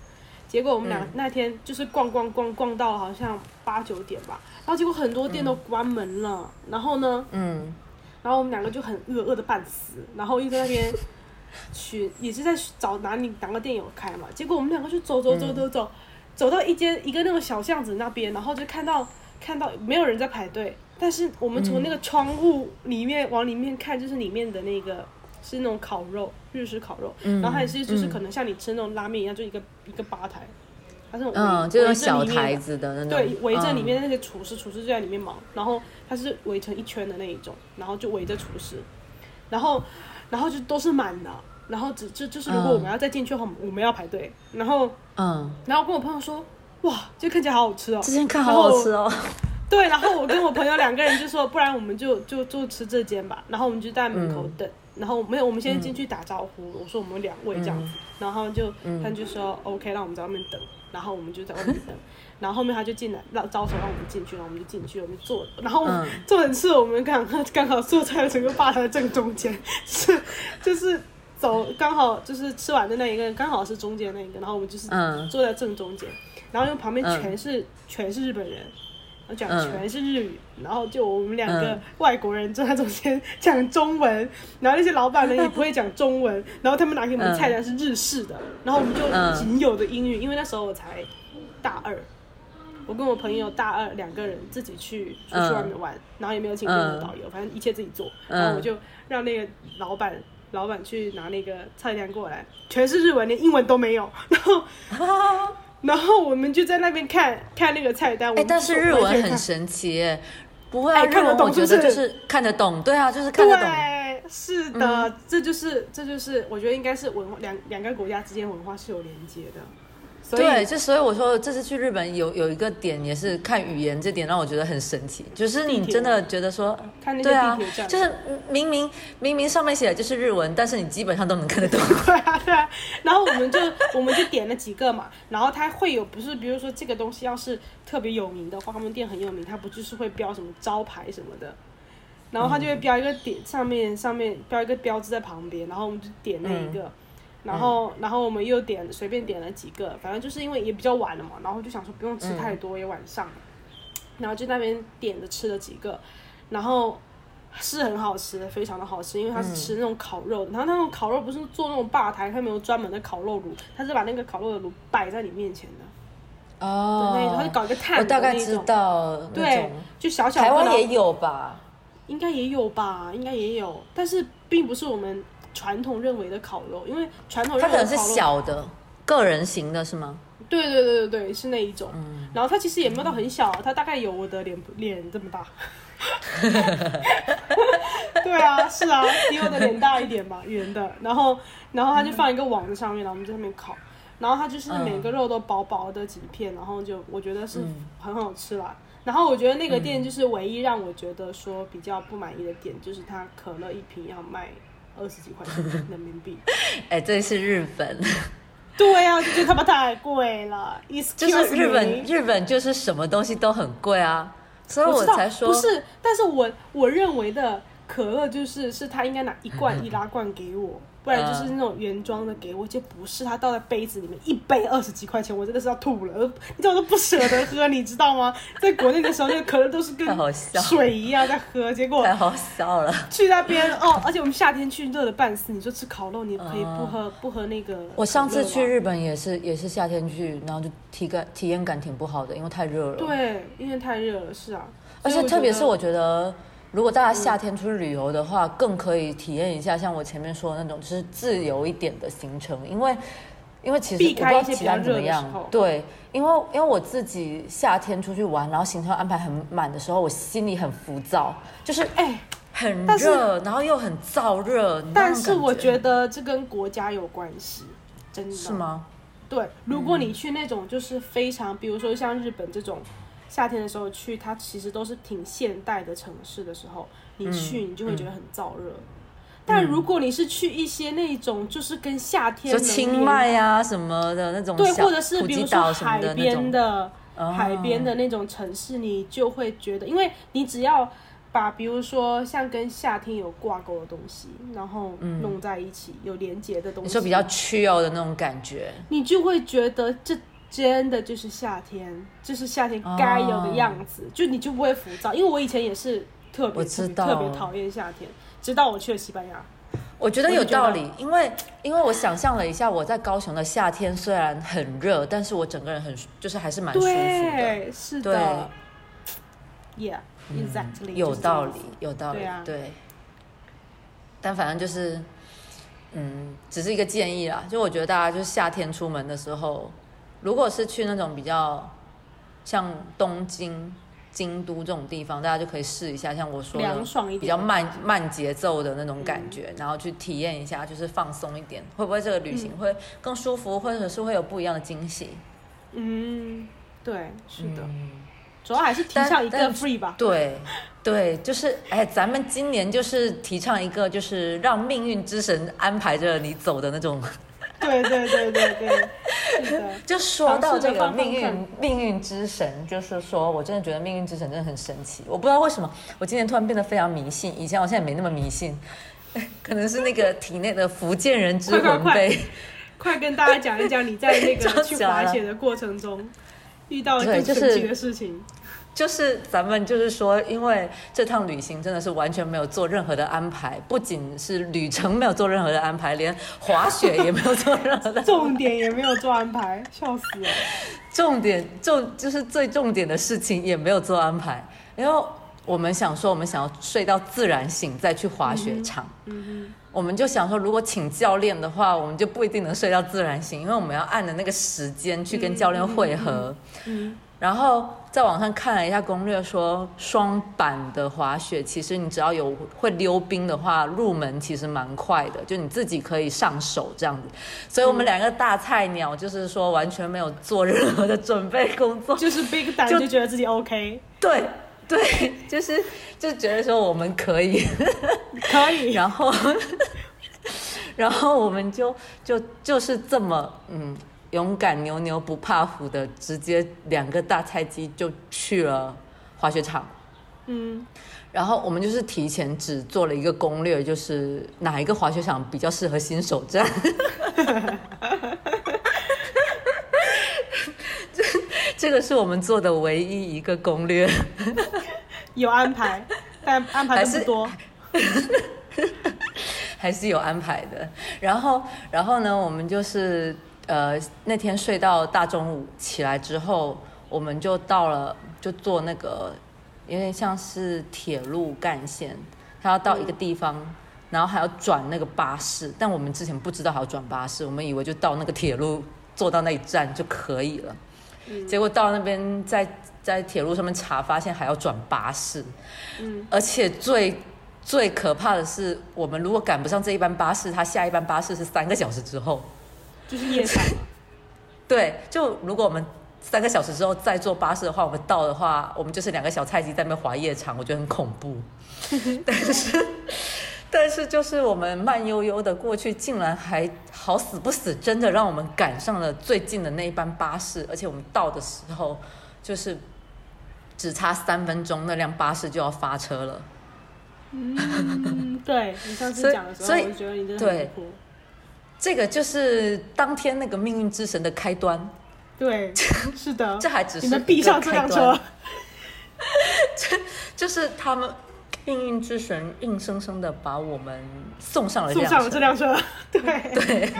结果我们俩嗯那天就是逛逛逛逛到好像八九点吧，然后结果很多店都关门了，然后呢，嗯，然后我们两个就很饿，饿的半死，然后又在那边 去也是在找哪里哪个店有开嘛，结果我们两个就走走走走走，走到一间一个那种小巷子那边，然后就看到看到没有人在排队，但是我们从那个窗户里面往里面看，就是里面的那个是那种烤肉，日式烤肉，然后还是就是可能像你吃那种拉面一样，就一个一个吧台，它是嗯，围就是小台子的那种，对，围着里嗯。面的那些厨师，厨师就在里面忙，然后它是围成一圈的那一种，然后就围着厨师，然后然后就都是满的，然后只就就是如果我们要再进去的话，我们要排队，然后嗯，然后跟我朋友说，哇，这看起来好好吃哦，之前看好好吃哦，对，然后我跟我朋友两个人就说，不然我们就 就就吃这间吧。然后我们就在门口等，然后没有，我们先进去打招呼，我说我们两位这样子，然后就、他们就说 OK，让我们在外面等，然后我们就在外面等，然后后面他就进来让招手让我们进去，然后我们就进去，我们就坐，然后嗯重点是我们刚刚好坐在整个吧台的正中间，是就是。走刚好就是吃完的那一个，刚好是中间那一个，然后我们就是嗯坐在正中间，然后因为旁边嗯全是、全是日本人，然后讲嗯全是日语，然后就我们两个嗯外国人坐在中间讲中文，然后那些老板呢也不会讲中文，然后他们拿给我们菜单是日式的，然后我们就嗯仅有的英语，因为那时候我才大二，我跟我朋友大二两个人自己去出去外面玩，然后也没有请任何导游，反正一切自己做，嗯。然后我就让那个老板。老板去拿那个菜单过来，全是日文，连英文都没有。然后，然后我们就在那边看看那个菜单。我哎，们但是日文很神奇耶，不会啊，哎看得日文我觉懂是不得就是是看得懂，对啊，就是看得懂，对，是的，这就是这就是我觉得应该是文化两两个国家之间文化是有连接的，所以对，就所以我说这次去日本有有一个点也是看语言这点让我觉得很神奇，就是你真的觉得说，看那些对啊地铁站，就是明明明明上面写的就是日文，但是你基本上都能看得懂。对啊，对啊，然后我们就我们就点了几个嘛，然后它会有不是，比如说这个东西要是特别有名的话，他们店很有名，它不就是会标什么招牌什么的，然后它就会标一个点上面上面标一个标志在旁边，然后我们就点那一个。然后，然后我们又点随便点了几个，反正就是因为也比较晚了嘛，然后就想说不用吃太多，也晚上，然后就那边点着吃了几个，然后是很好吃的，非常的好吃，因为它是吃那种烤肉的，然后那种烤肉不是做那种吧台，它没有专门的烤肉炉，它是把那个烤肉的炉摆在你面前的，哦那种，它就搞一个炭我的大概知道。对，，就小小的，台湾也有吧？应该也有吧，应该也有，但是并不是我们传统认为的烤肉，因为传统它可能是认为的烤肉小的，个人型的是吗？对对对对对，是那一种。嗯然后它其实也没有到很小，啊它大概有我的脸脸这么大。对啊，是啊，比我的脸大一点吧，圆的。然后，然后它就放一个网子上面，然后我们在上面烤。然后它就是每个肉都薄薄的几片，然后就我觉得是很好吃啦。然后我觉得那个店就是唯一让我觉得说比较不满意的点，就是它可乐一瓶要卖二十几块钱人民币。哎，这是日本，对啊，就觉得他妈太贵了。就是日本日本就是什么东西都很贵啊，所以我才说不是，但是我我认为的可乐就是是他应该拿一罐易拉罐给我，不然就是那种原装的给我，就不是他倒在杯子里面，一杯二十几块钱，我真的是要吐了，你知道我都不舍得喝，你知道吗？在国内的时候，那个可乐都是跟水一样在喝，结果太好笑了。去那边哦，而且我们夏天去热的半死，你说吃烤肉，你可以不喝、不喝那个？我上次去日本也是也是夏天去，然后就体感体验感挺不好的，因为太热了。，对，因为太热了，是啊，而且特别是我觉得，如果大家夏天出去旅游的话，更可以体验一下像我前面说的那种，就是自由一点的行程，因为。因为其实避开一些我不知道其他怎么样比较热的时候，对，因为因为我自己夏天出去玩，然后行程安排很满的时候，我心里很浮躁，就是哎。很热，然后又很燥热。但是我觉得这跟国家有关系，真的。是？吗？对，如果你去那种就是非常，比如说像日本这种夏天的时候去，它其实都是挺现代的城市的时候，你去你就会觉得很燥热。但如果你是去一些那种就是跟夏天能就清迈啊、什么的那种对，或者是比如说海边的、哦。海边的那种城市，你就会觉得，因为你只要把比如说像跟夏天有挂钩的东西，然后弄在一起，有连接的东西，说比较 chill 的那种感觉，你就会觉得这真的就是夏天，就是夏天该有的样子，就你就不会浮躁。因为我以前也是特别特别特别讨厌夏天，直到我去了西班牙。我觉得有道理，因为因为我想象了一下，我在高雄的夏天虽然很热，但是我整个人很就是还是蛮舒服的，对，是的，Yeah, exactly，、有道理有道理，对啊对。但反正就是，嗯，只是一个建议啦。就我觉得大家就是夏天出门的时候，如果是去那种比较像东京、京都这种地方，大家就可以试一下，像我说的凉爽一点比较慢慢节奏的那种感觉，然后去体验一下，就是放松一点，会不会这个旅行会更舒服，或者是会有不一样的惊喜？嗯，对，是的，嗯主要还是提倡一个 free 吧。对，对，就是哎，咱们今年就是提倡一个，就是让命运之神安排着你走的那种。对对对对对，是的，就说到这个命运，命运之神，就是说我真的觉得命运之神真的很神奇。我不知道为什么，我今天突然变得非常迷信，以前我现在没那么迷信，可能是那个体内的福建人之魂被。快跟大家讲一讲你在那个 去滑雪的过程中遇到了对就是更神奇的事情。就是咱们就是说，因为这趟旅行真的是完全没有做任何的安排，不仅是旅程没有做任何的安排，连滑雪也没有做任何的重点也没有做安排，笑死了。重点重就是最重点的事情也没有做安排，因为我们想说，我们想要睡到自然醒再去滑雪场。嗯我们就想说，如果请教练的话，我们就不一定能睡到自然醒，因为我们要按的那个时间去跟教练会合。嗯然后在网上看了一下攻略，说双板的滑雪，其实你只要有会溜冰的话，入门其实蛮快的，就你自己可以上手这样子。所以我们两个大菜鸟，就是说完全没有做任何的准备工作，就是 big 胆就就觉得自己 OK，对对，就是就觉得说我们可以，可以。然后 然后我们就就就是这么嗯勇敢牛牛不怕虎的，直接两个大菜鸡就去了滑雪场。嗯，然后我们就是提前只做了一个攻略，就是哪一个滑雪场比较适合新手站。这 这个是我们做的唯一一个攻略，有安排，但安排的不多。还是有安排的。然后，然后呢，我们就是呃那天睡到大中午起来之后，我们就到了，就坐那个有点像是铁路干线，它要到一个地方。然后还要转那个巴士，但我们之前不知道还要转巴士，我们以为就到那个铁路坐到那一站就可以了。结果到那边在在铁路上面查，发现还要转巴士，嗯，而且最最可怕的是，我们如果赶不上这一班巴士，它下一班巴士是三个小时之后。就是夜场。对，就如果我们三个小时之后再坐巴士的话，我们到的话，我们就是两个小菜鸡在那边滑夜场，我觉得很恐怖。但是，但是就是我们慢悠悠的过去，竟然还好死不死，真的让我们赶上了最近的那一班巴士，而且我们到的时候就是只差三分钟，那辆巴士就要发车了。嗯，对你上次讲的时候，我就觉得你真的对很酷。这个就是当天那个命运之神的开端，对，是的，这还只是你们闭上这辆车一个开端，就是他们命运之神硬生生的把我们送上了这送上。了这辆车。对，对，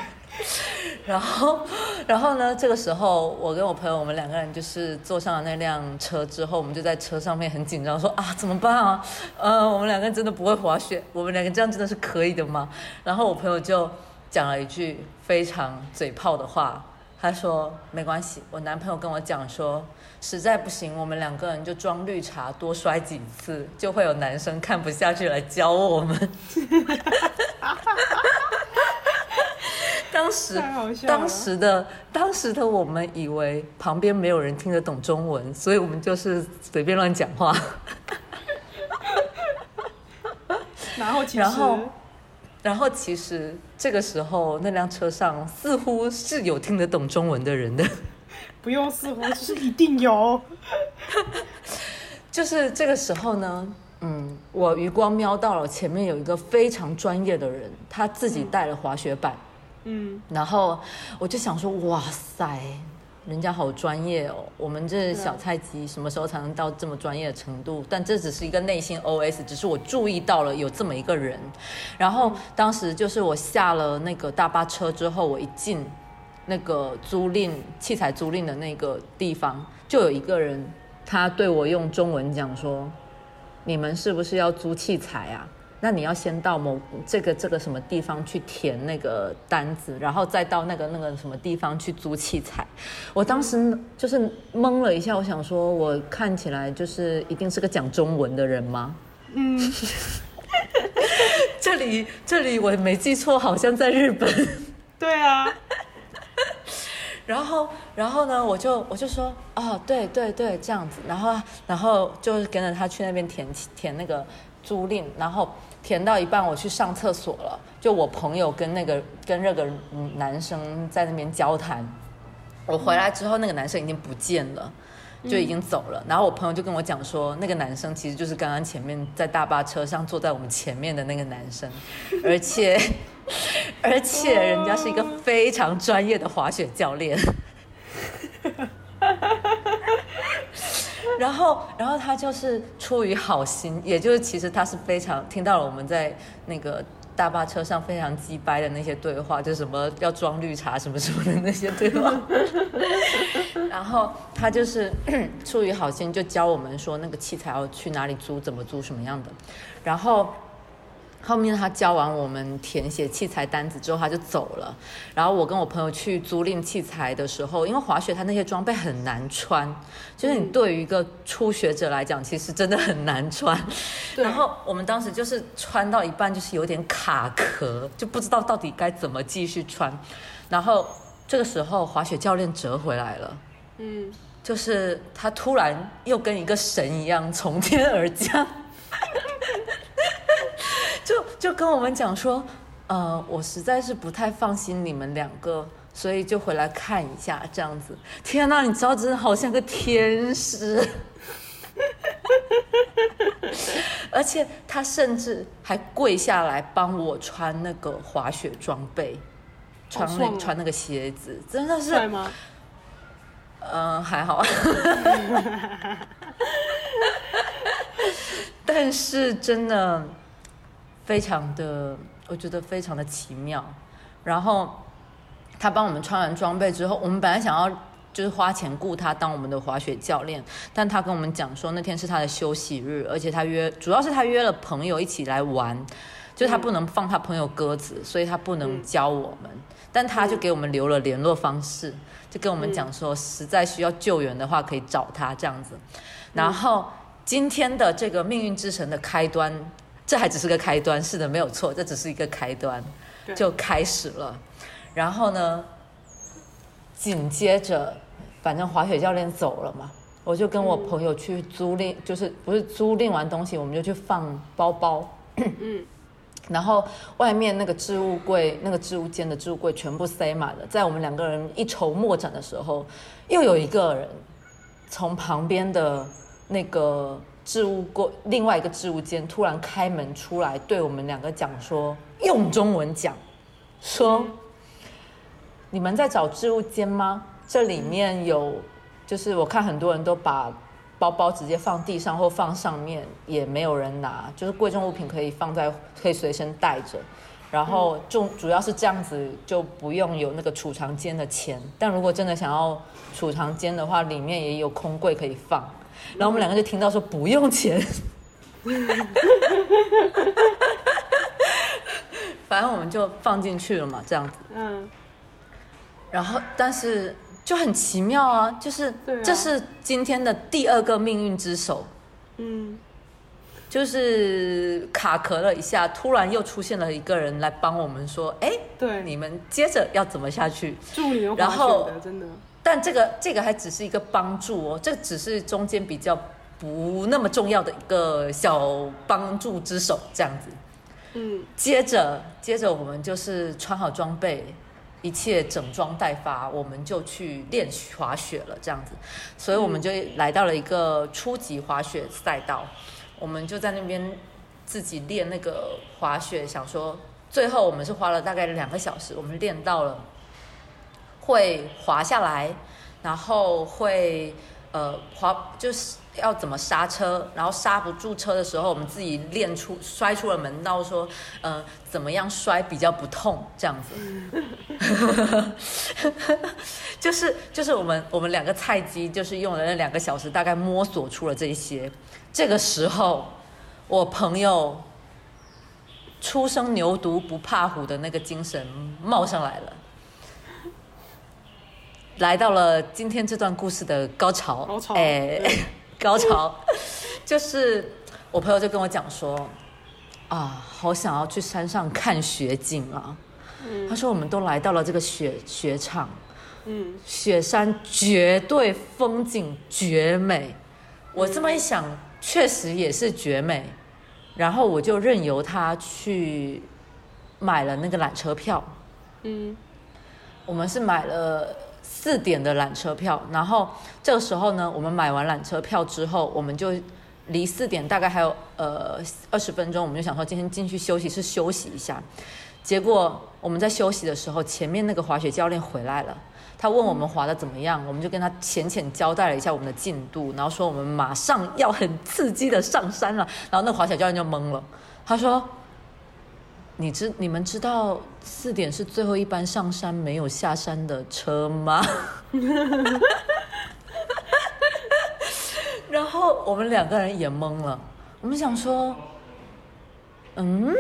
然后，然后呢？这个时候，我跟我朋友，我们两个人就是坐上了那辆车之后，我们就在车上面很紧张，说啊，怎么办啊？呃，我们两个人真的不会滑雪，我们两个这样真的是可以的吗？然后我朋友就讲了一句非常嘴炮的话，他说没关系，我男朋友跟我讲说，实在不行，我们两个人就装绿茶，多摔几次，就会有男生看不下去来教我们。当时当时的当时的我们以为旁边没有人听得懂中文，所以我们就是随便乱讲话。然后然后然后其实这个时候那辆车上似乎是有听得懂中文的人的，不用似乎，就是一定有。就是这个时候呢。嗯，我余光瞄到了前面有一个非常专业的人，他自己带了滑雪板，嗯，然后我就想说，哇塞，人家好专业哦！我们这小菜鸡什么时候才能到这么专业的程度？但这只是一个内心 OS，只是我注意到了有这么一个人。然后当时就是我下了那个大巴车之后，我一进那个租赁器材租赁的那个地方，就有一个人，他对我用中文讲说：“你们是不是要租器材啊？那你要先到某这个这个什么地方去填那个单子，然后再到那个那个什么地方去租器材。我当时就是懵了一下，我想说，我看起来就是一定是个讲中文的人吗？嗯，这里这里我没记错，好像在日本。对啊，然后，然后呢，我就我就说，哦，对对对，这样子，然后然后就跟着他去那边填填那个租赁，然后填到一半，我去上厕所了，就我朋友跟那个跟那个嗯男生在那边交谈，我回来之后，那个男生已经不见了。就已经走了，然后我朋友就跟我讲说，那个男生其实就是刚刚前面在大巴车上坐在我们前面的那个男生，而且而且人家是一个非常专业的滑雪教练。然后，然后他就是出于好心，也就是其实他是非常听到了我们在那个大巴车上非常鸡掰的那些对话，就什么要装绿茶什么什么的那些对话。然后他就是出于好心，就教我们说那个器材要去哪里租，怎么租，什么样的。然后后面他教完我们填写器材单子之后，他就走了。然后我跟我朋友去租赁器材的时候，因为滑雪他那些装备很难穿，就是你对于一个初学者来讲，其实真的很难穿。然后我们当时就是穿到一半，就是有点卡壳，就不知道到底该怎么继续穿。然后这个时候滑雪教练折回来了。嗯，就是他突然又跟一个神一样从天而降，就就跟我们讲说，呃，我实在是不太放心你们两个，所以就回来看一下这样子。天哪，你知道真的好像个天使，而且他甚至还跪下来帮我穿那个滑雪装备，穿那、穿那个鞋子，真的是？嗯，还好，但是真的非常的，我觉得非常的奇妙。然后他帮我们穿完装备之后，我们本来想要就是花钱雇他当我们的滑雪教练，但他跟我们讲说那天是他的休息日，而且他约主要是他约了朋友一起来玩，就是他不能放他朋友鸽子，所以他不能教我们，但他就给我们留了联络方式，就跟我们讲说实在需要救援的话可以找他这样子。然后今天的这个命运之神的开端，这还只是个开端，是的，没有错，这只是一个开端，就开始了。然后呢，紧接着，反正滑雪教练走了嘛，我就跟我朋友去租赁，就是不是租赁完东西，我们就去放包包。嗯，然后外面那个置物柜、那个置物间的置物柜全部塞满了。在我们两个人一筹莫展的时候，又有一个人从旁边的那个置物柜另外一个置物间突然开门出来，对我们两个讲说，用中文讲，说。你们在找置物间吗？这里面有，就是我看很多人都把包包直接放地上或放上面，也没有人拿，就是贵重物品可以放在，可以随身带着。然后重主要是这样子，就不用有那个储藏间的钱。但如果真的想要储藏间的话，里面也有空柜可以放。然后我们两个就听到说不用钱，反正我们就放进去了嘛，这样子。嗯，然后，但是就很奇妙啊，就是、这是今天的第二个命运之手，嗯，就是卡壳了一下，突然又出现了一个人来帮我们说，哎，对，你们接着要怎么下去？然后，真的，但这个这个还只是一个帮助哦，这只是中间比较不那么重要的一个小帮助之手，这样子。嗯，接着，接着我们就是穿好装备，一切整装待发，我们就去练滑雪了，这样子。所以我们就来到了一个初级滑雪赛道，我们就在那边自己练那个滑雪，想说最后我们是花了大概两个小时，我们练到了会滑下来，然后会呃滑就是要怎么刹车，然后刹不住车的时候，我们自己练出摔出了门道，说呃怎么样摔比较不痛这样子。就是就是我们我们两个菜鸡，就是用了那两个小时，大概摸索出了这些。这个时候，我朋友初生牛犊不怕虎的那个精神冒上来了。来到了今天这段故事的高潮，高潮哎，高潮，就是我朋友就跟我讲说，啊，好想要去山上看雪景啊。他说我们都来到了这个雪雪场，嗯，雪山绝对风景绝美。我这么一想，确实也是绝美。然后我就任由他去买了那个缆车票。嗯，我们是买了四点的缆车票，然后这个时候呢，我们买完缆车票之后，我们就离四点大概还有呃二十分钟，我们就想说今天进去休息室休息一下。结果我们在休息的时候，前面那个滑雪教练回来了，他问我们滑的怎么样，我们就跟他浅浅交代了一下我们的进度，然后说我们马上要很刺激的上山了，然后那滑雪教练就懵了，他说。你知你们知道四点是最后一班上山没有下山的车吗？然后我们两个人也懵了，我们想说，嗯，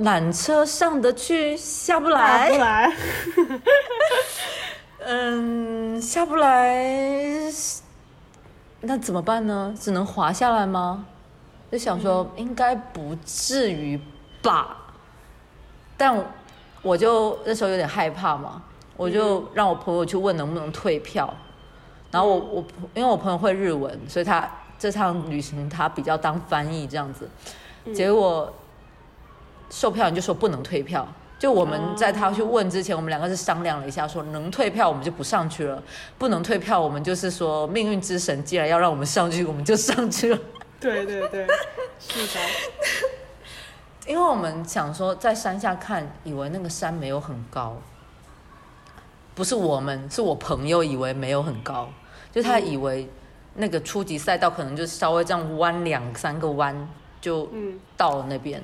缆车上得去，下不来下。不来，嗯，下不来，那怎么办呢？只能滑下来吗？就想说应该不至于吧，但我就那时候有点害怕嘛，我就让我朋友去问能不能退票，然后我我因为我朋友会日文，所以他这趟旅行他比较当翻译这样子，结果售票员就说不能退票。就我们在他去问之前，我们两个是商量了一下，说能退票我们就不上去了，不能退票我们就是说命运之神既然要让我们上去，我们就上去了。对对对，是的，因为我们想说在山下看，以为那个山没有很高，不是我们，是我朋友以为没有很高，就他以为那个初级赛道可能就稍微这样弯两三个弯就嗯到了那边，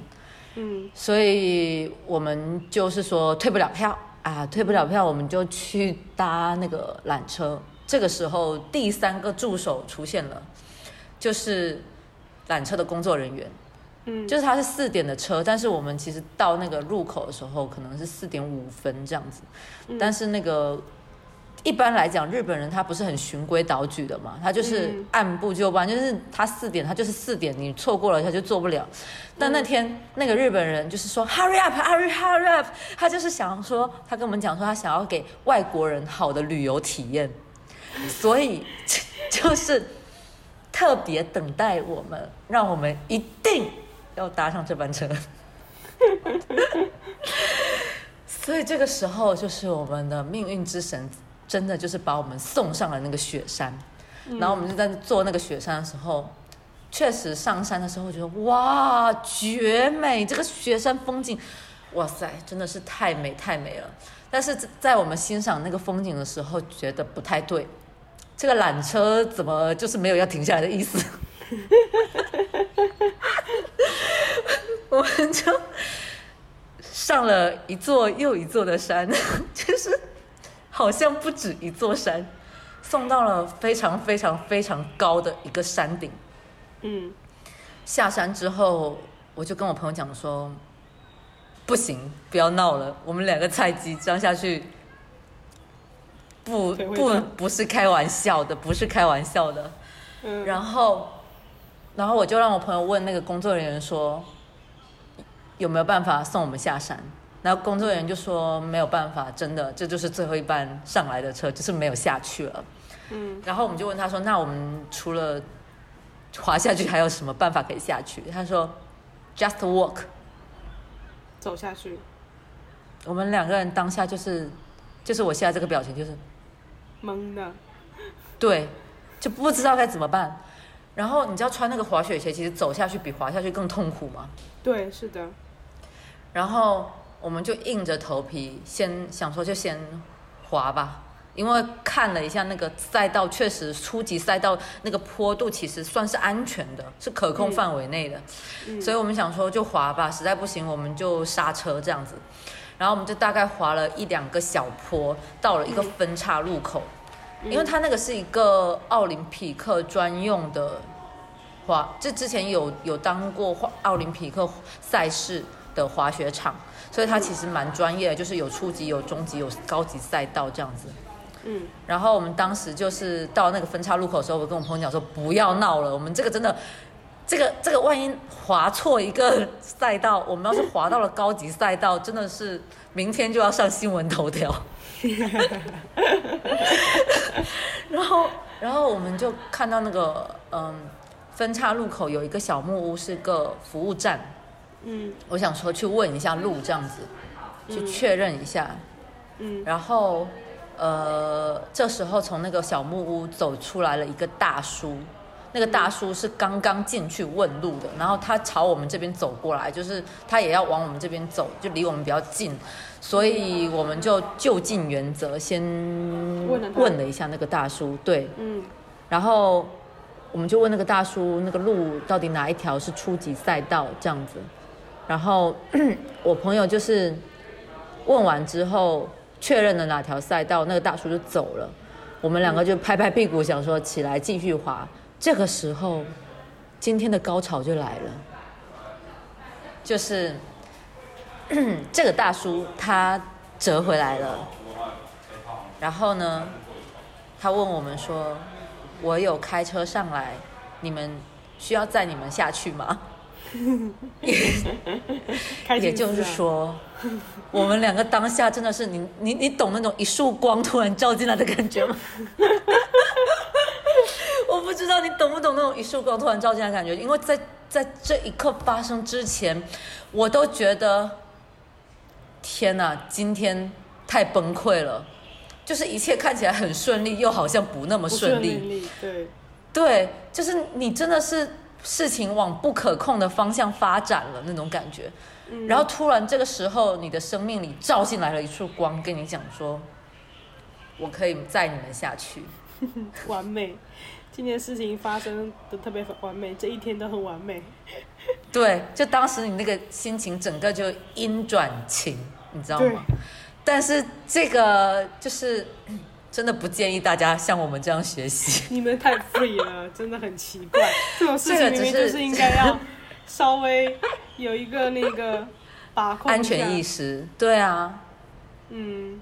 嗯。所以我们就是说退不了票啊，退不了票，我们就去搭那个缆车。这个时候，第三个助手出现了，就是缆车的工作人员。嗯，就是它是四点的车，但是我们其实到那个入口的时候可能是四点五分这样子，但是那个一般来讲日本人他不是很循规蹈矩的嘛，他就是嗯。按部就班，就是他四点他就是四点，你错过了他就做不了。但那天那个日本人就是说 hurry up hurry hurry up，他就是想说他跟我们讲说他想要给外国人好的旅游体验，所以 就是特别等待我们，让我们一定要搭上这班车。所以这个时候，就是我们的命运之神，真的就是把我们送上了那个雪山。然后我们就在坐那个雪山的时候，确实上山的时候觉得哇，绝美！这个雪山风景，哇塞，真的是太美太美了。但是在我们欣赏那个风景的时候，觉得不太对，这个缆车怎么就是没有要停下来的意思？我们就上了一座又一座的山，就是好像不止一座山，送到了非常非常非常高的一个山顶。嗯下山之后，我就跟我朋友讲说，不行，不要闹了，我们两个菜鸡这样下去，不不不是开玩笑的，不是开玩笑的。嗯，然后，然后我就让我朋友问那个工作人员说，有没有办法送我们下山？然后工作人员就说没有办法，真的，这就是最后一班上来的车，就是没有下去了。嗯然后我们就问他说，那我们除了滑下去还有什么办法可以下去？他说，just walk。走下去，我们两个人当下就是，就是我现在这个表情就是懵的，对，就不知道该怎么办。然后你知道穿那个滑雪鞋，其实走下去比滑下去更痛苦吗？对，是的，然后我们就硬着头皮，先想说就先滑吧，因为看了一下那个赛道，确实初级赛道那个坡度其实算是安全的，是可控范围内的，嗯所以我们想说就滑吧，实在不行我们就刹车这样子。然后我们就大概滑了一两个小坡，到了一个分岔路口，因为它那个是一个奥林匹克专用的滑，这之前有有当过滑奥林匹克赛事的滑雪场，所以它其实蛮专业的，就是有初级、有中级、有高级赛道这样子。嗯然后我们当时就是到那个分岔路口的时候，我跟我朋友讲说不要闹了，我们这个真的，这个这个万一滑错一个赛道，我们要是滑到了高级赛道，真的是明天就要上新闻头条。然后，然后我们就看到那个嗯分岔路口有一个小木屋，是个服务站。嗯我想说去问一下路，这样子去确认一下。嗯然后，呃，这时候从那个小木屋走出来了一个大叔，那个大叔是刚刚进去问路的，然后他朝我们这边走过来，就是他也要往我们这边走，就离我们比较近，所以我们就就近原则，先问了一下那个大叔，对，嗯然后我们就问那个大叔，那个路到底哪一条是初级赛道这样子。然后 我朋友就是问完之后确认了哪条赛道，那个大叔就走了。我们两个就拍拍屁股，想说起来继续滑。这个时候，今天的高潮就来了，就是 这个大叔他折回来了，然后呢，他问我们说：“我有开车上来，你们需要载你们下去吗？” 也就是说，我们两个当下真的是你你你懂那种一束光突然照进来的感觉吗？我不知道你懂那种一束光突然照进来的感觉，因为在在这一刻发生之前，我都觉得天哪，今天太崩溃了，就是一切看起来很顺利，又好像不那么顺利。利，对，对，就是你真的是事情往不可控的方向发展了那种感觉，然后突然这个时候你的生命里照进来了一束光，跟你讲说，我可以载你们下去。完美。今天事情发生的特别完美，这一天都很完美。对，就当时你那个心情整个就阴转晴，你知道吗？但是这个就是嗯真的不建议大家像我们这样学习。你们太 free 了，真的很奇怪。这种事情明明就是是应该要稍微有一个那个把控安全意。识，对啊，嗯，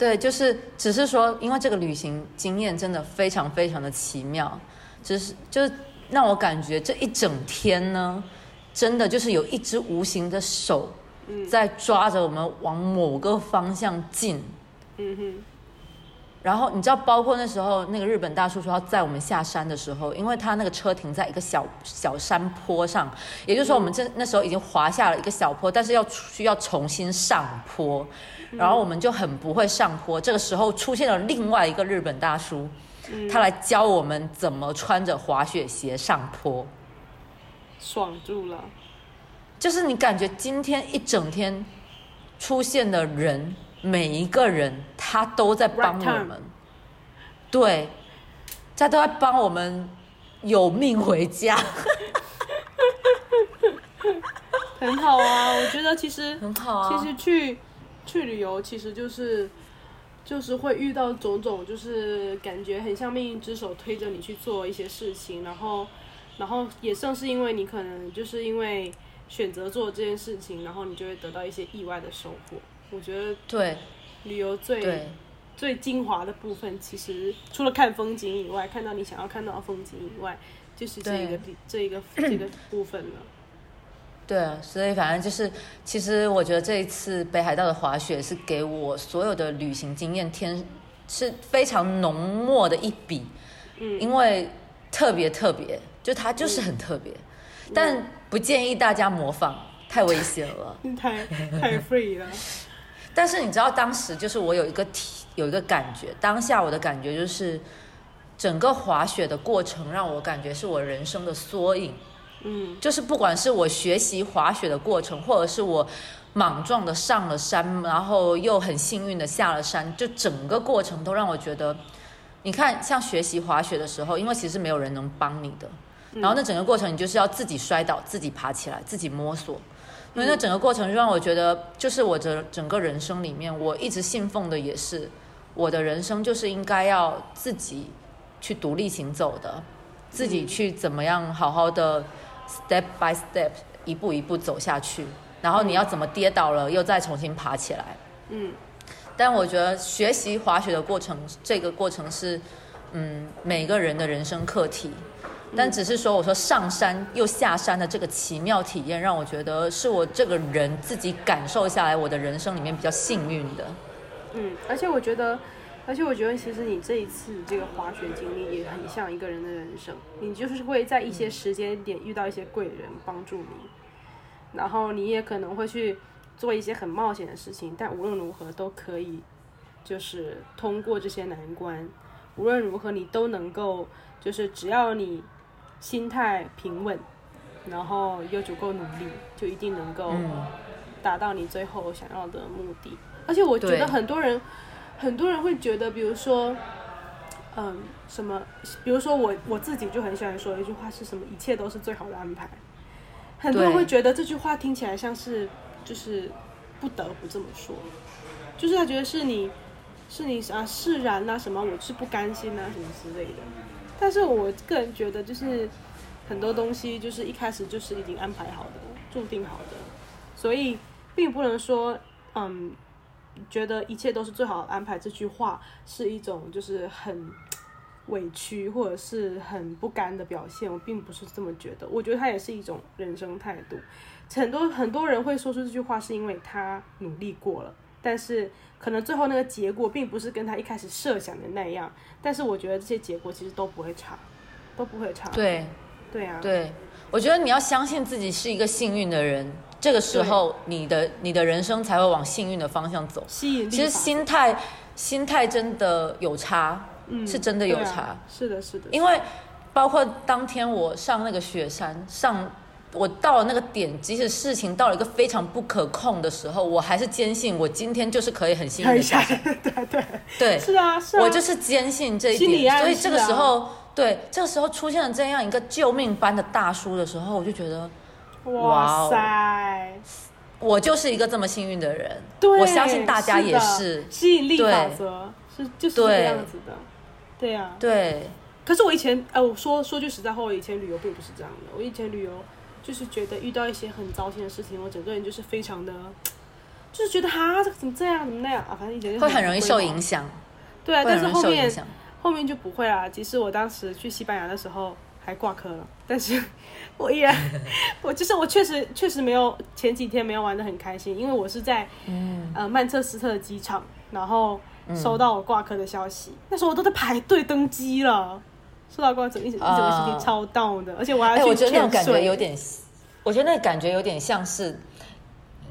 对，就是只是说，因为这个旅行经验真的非常非常的奇妙，只是就是让我感觉这一整天呢，真的就是有一只无形的手在抓着我们往某个方向进。嗯哼，然后你知道，包括那时候那个日本大叔说要载我们下山的时候，因为他那个车停在一个小小山坡上，也就是说我们这那时候已经滑下了一个小坡，但是要需要重新上坡，然后我们就很不会上坡。这个时候出现了另外一个日本大叔，他来教我们怎么穿着滑雪鞋上坡。爽住了。就是你感觉今天一整天出现的人，每一个人他都在帮我们，对，他都在帮我们有命回家，很好啊，我觉得其实很好啊。其实去去旅游，其实就是就是会遇到种种，就是感觉很像命运之手推着你去做一些事情，然后然后也正是因为你可能就是因为选择做这件事情，然后你就会得到一些意外的收获。我觉得对旅游最对最精华的部分，其实除了看风景以外，看到你想要看到的风景以外，就是这一个地这一个这个部分了。对啊，所以反正就是，其实我觉得这一次北海道的滑雪是给我所有的旅行经验添是非常浓墨的一笔，嗯，因为特别特别，就它就是很特别，但不建议大家模仿，太危险了。太太 free 了。但是你知道，当时就是我有一个体有一个感觉，当下我的感觉就是，整个滑雪的过程让我感觉是我人生的缩影。嗯就是不管是我学习滑雪的过程，或者是我莽撞的上了山，然后又很幸运的下了山，就整个过程都让我觉得，你看，像学习滑雪的时候，因为其实没有人能帮你的，然后那整个过程你就是要自己摔倒，自己爬起来，自己摸索。因为那整个过程就让我觉得，就是我的整个人生里面，我一直信奉的也是，我的人生就是应该要自己去独立行走的，自己去怎么样好好的 step by step 一步一步走下去，然后你要怎么跌倒了又再重新爬起来。嗯但我觉得学习滑雪的过程，这个过程是，嗯，每个人的人生课题。但只是说，我说上山又下山的这个奇妙体验，让我觉得是我这个人自己感受下来，我的人生里面比较幸运的。嗯，而且我觉得，而且我觉得，其实你这一次这个滑雪经历也很像一个人的人生，你就是会在一些时间点遇到一些贵人帮助你，然后你也可能会去做一些很冒险的事情，但无论如何都可以，就是通过这些难关，无论如何你都能够，就是只要你心态平稳，然后又足够努力，就一定能够嗯，达到你最后想要的目的。而且我觉得很多人，很多人会觉得，比如说，嗯，什么，比如说我我自己就很喜欢说一句话是什么，一切都是最好的安排。很多人会觉得这句话听起来像是就是不得不这么说，就是他觉得是你是你啊释然啊什么，我是不甘心啊什么之类的。但是我个人觉得，就是很多东西就是一开始就是已经安排好的，注定好的，所以并不能说，嗯，觉得一切都是最好的安排。这句话是一种就是很委屈或者是很不甘的表现。我并不是这么觉得，我觉得它也是一种人生态度。很多很多人会说出这句话，是因为他努力过了，但是可能最后那个结果并不是跟他一开始设想的那样。但是我觉得这些结果其实都不会差，都不会差。对，对啊，对，我觉得你要相信自己是一个幸运的人，这个时候你的你的人生才会往幸运的方向走。吸引力其实心态心态真的有差，嗯是真的有差。是的，是的，因为包括当天我上那个雪山上。我到了那个点，即使事情到了一个非常不可控的时候，我还是坚信我今天就是可以很幸运的下下山。对对，对，是啊，是啊，我就是坚信这一点，暗所以这个时候，对这个时候出现了这样一个救命般的大叔的时候，我就觉得哇塞，我就是一个这么幸运的人。对，我相信大家也的是。吸引力法则，是就是这个样子的，对。呀、对，可是我以前，哎、我说说句实在话，我以前旅游并不是这样的。我以前旅游就是觉得遇到一些很糟心的事情，我整个人就是非常的，就是觉得哈，这个怎么这样，怎么那样啊，反正一点就会很容易受影。响，对啊，但是后面。后面就不会啦。即使我当时去西班牙的时候还挂科了，但是我依然，我就是我确实确实没有前几天没有玩的很开心，因为我是在嗯，呃曼彻斯特的机场，然后收到我挂科的消息，那时候我都在排队登机了。收到挂科，一整一整个心情啊超到的，而且我要去我觉得那种感觉有点，我觉得那个感觉有点像是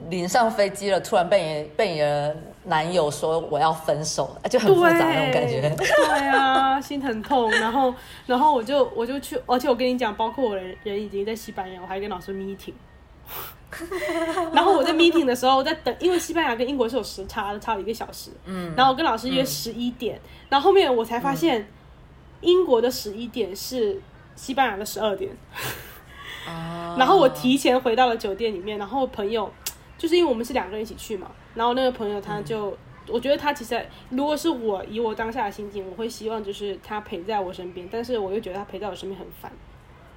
临上飞机了，突然被你被你的男友说我要分手，就很复杂那种感觉。对啊，心很痛。然后，然后我就我就去，而且我跟你讲，包括我的人已经在西班牙，我还跟老师 meeting。然后我在 meeting 的时候，我在等，因为西班牙跟英国是有时差的，差了一个小时。嗯。然后我跟老师约十一点，然后后面我才发现，英国的十一点是西班牙的十二点。哦 然后我提前回到了酒店里面，然后朋友就是因为我们是两个人一起去嘛，然后那个朋友他就，我觉得他其实如果是我以我当下的心情，我会希望就是他陪在我身边，但是我又觉得他陪在我身边很烦，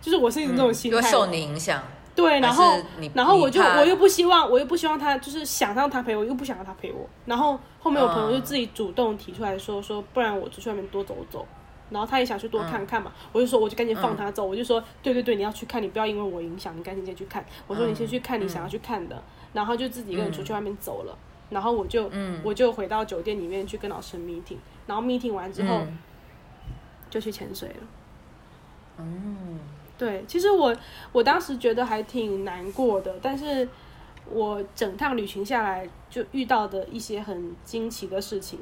就是我是一种这种心态，会受你影响。对，然后你然后我就我又不希望，我又不希望他就是想让他陪我，又不想让他陪我，然后后面我朋友就嗯自己主动提出来说说，不然我出去外面多走走。然后他也想去多看看嘛，我就说我就赶紧放他走，我就说对对对，你要去看，你不要因为我影响，你赶紧先去看。我说你先去看你想要去看的，然后就自己一个人出去外面走了。然后我就、我就回到酒店里面去跟老师 meeting，然后 meeting 完之后、嗯。就去潜水了。嗯，对，其实我我当时觉得还挺难过的，但是我整趟旅行下来就遇到的一些很惊奇的事情，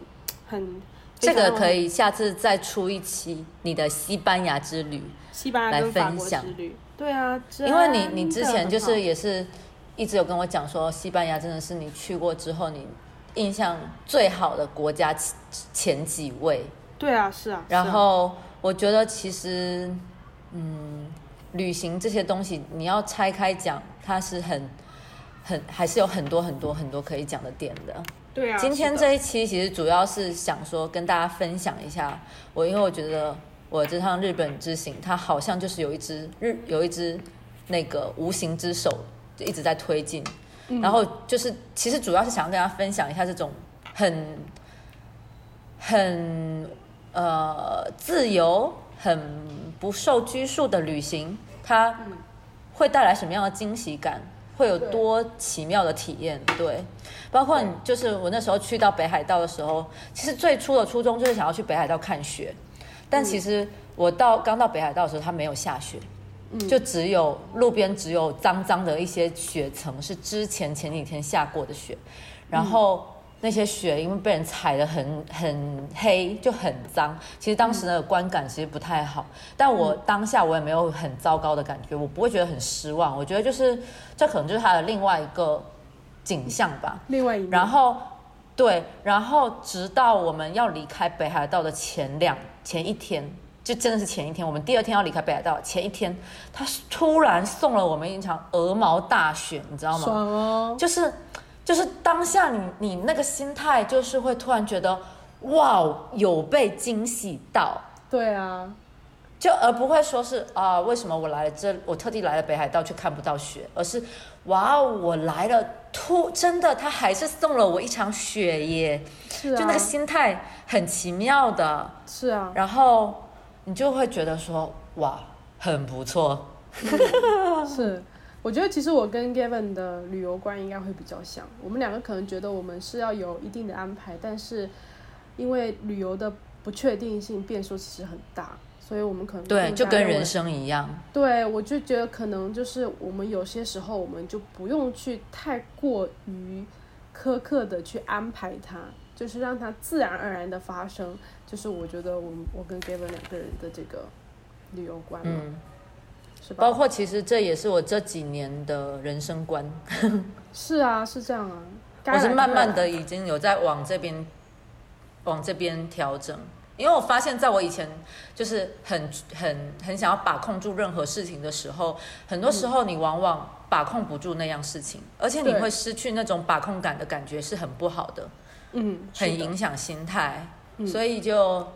很这个可以以下次再出一期你的西班牙之旅，西班牙来分享之旅，对啊，因为你你之前就是也是一直有跟我讲说，西班牙真的是你去过之后你印象最好的国家前前几位。对啊，是啊，然后我觉得其实，嗯，旅行这些东西你要拆开讲，它是很很还是有很多很多很多可以讲的点的。对啊，今天这一期其实主要是想说跟大家分享一下，我因为我觉得我这趟日本之行，它好像就是有一只日有一只那个无形之手就一直在推进，嗯。然后就是其实主要是想要跟大家分享一下这种很很呃自由、很不受拘束的旅行，它会带来什么样的惊喜感？会有多奇妙的体验？对，包括你就是我那时候去到北海道的时候，其实最初的初衷就是想要去北海道看雪，但其实我到刚到北海道的时候，它没有下雪，就只有路边只有脏脏的一些雪层，是之前前几天下过的雪，然后那些雪因为被人踩得很很黑，就很脏。其实当时的观感其实不太好，但我当下我也没有很糟糕的感觉，我不会觉得很失望。我觉得就是这可能就是它的另外一个景象吧。另外一面然后对，然后直到我们要离开北海道的前两前一天，就真的是前一天，我们第二天要离开北海道前一天，他突然送了我们一场鹅毛大雪，你知道吗？爽哦，就是就是当下你你那个心态就是会突然觉得哇，有被惊喜到。对啊，就而不会说是啊，为什么我来了这，我特地来了北海道却看不到雪，而是哇，哦，我来了，突真的，他还是送了我一场雪耶，是啊，就那个心态很奇妙的，是啊，然后你就会觉得说哇，很不错，是。我觉得其实我跟 Gavin 的旅游观应该会比较像，我们两个可能觉得我们是要有一定的安排，但是因为旅游的不确定性变数其实很大，所以我们可能对，就跟人生生一样。对，我就觉得可能就是我们有些时候我们就不用去太过于苛刻的去安排它，就是让它自然而然的发生。就是我觉得我我跟 Gavin 两个人的这个旅游观嗯。是吧包括其实这也是我这几年的人生观。是啊，是这样啊。我是慢慢的已经有在往这边，往这边调整，因为我发现在我以前就是很很很想要把控住任何事情的时候，很多时候你往往把控不住那样事情，而且你会失去那种把控感的感觉是很不好的，嗯，很影响心态，所以就。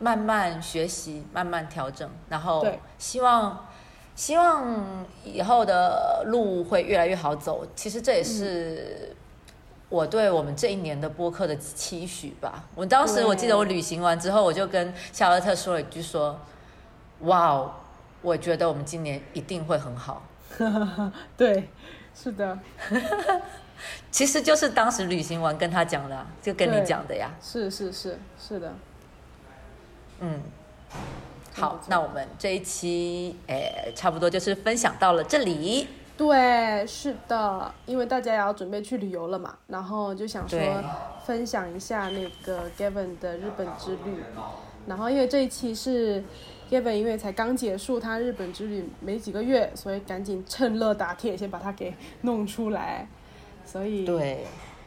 慢慢学习，慢慢调整，然后希望希望以后的路会越来越好走。其实这也是我对我们这一年的播客的期许吧。我当时我记得我旅行完之后，我就跟夏洛特说了一句说：“哇哦，我觉得我们今年一定会很好。”对，是的，其实就是当时旅行完跟他讲的，就跟你讲的呀。是是是是的。嗯，好，那我们这一期诶，差不多就是分享到了这里。对，是的，因为大家也要准备去旅游了嘛，然后就想说分享一下那个 Gavin 的日本之旅。然后因为这一期是 Gavin，因为才刚结束他日本之旅没几个月，所以赶紧趁热打铁，先把它给 弄出来。所以对，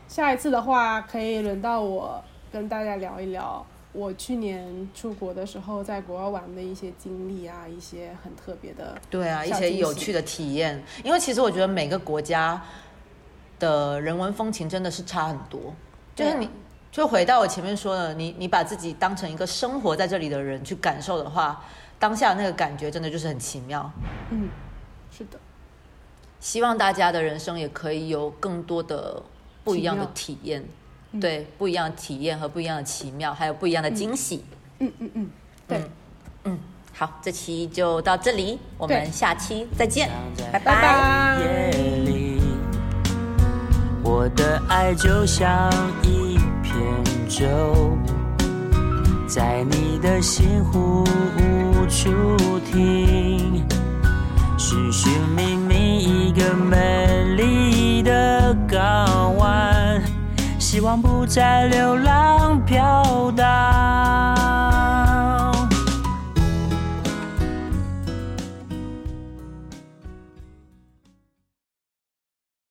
下一次的话，可以轮到我跟大家聊一聊。我去年出国的时候，在国外玩的一些经历啊，一些很特别的，对啊，一些有趣的体验。因为其实我觉得每个国家的人文风情真的是差很多。就是你，就回到我前面说的，你你把自己当成一个生活在这里的人去感受的话，当下那个感觉真的就是很奇妙。嗯，是的。希望大家的人生也可以有更多的不一样的体验。对，不一样的体验和不一样的奇妙，还有不一样的惊喜。嗯嗯嗯，对，嗯，好，这期就到这里，我们下期再见，拜拜。我的爱就像一片舟，在你的心湖无处停，寻寻觅觅一个美丽希望不再流浪飘荡。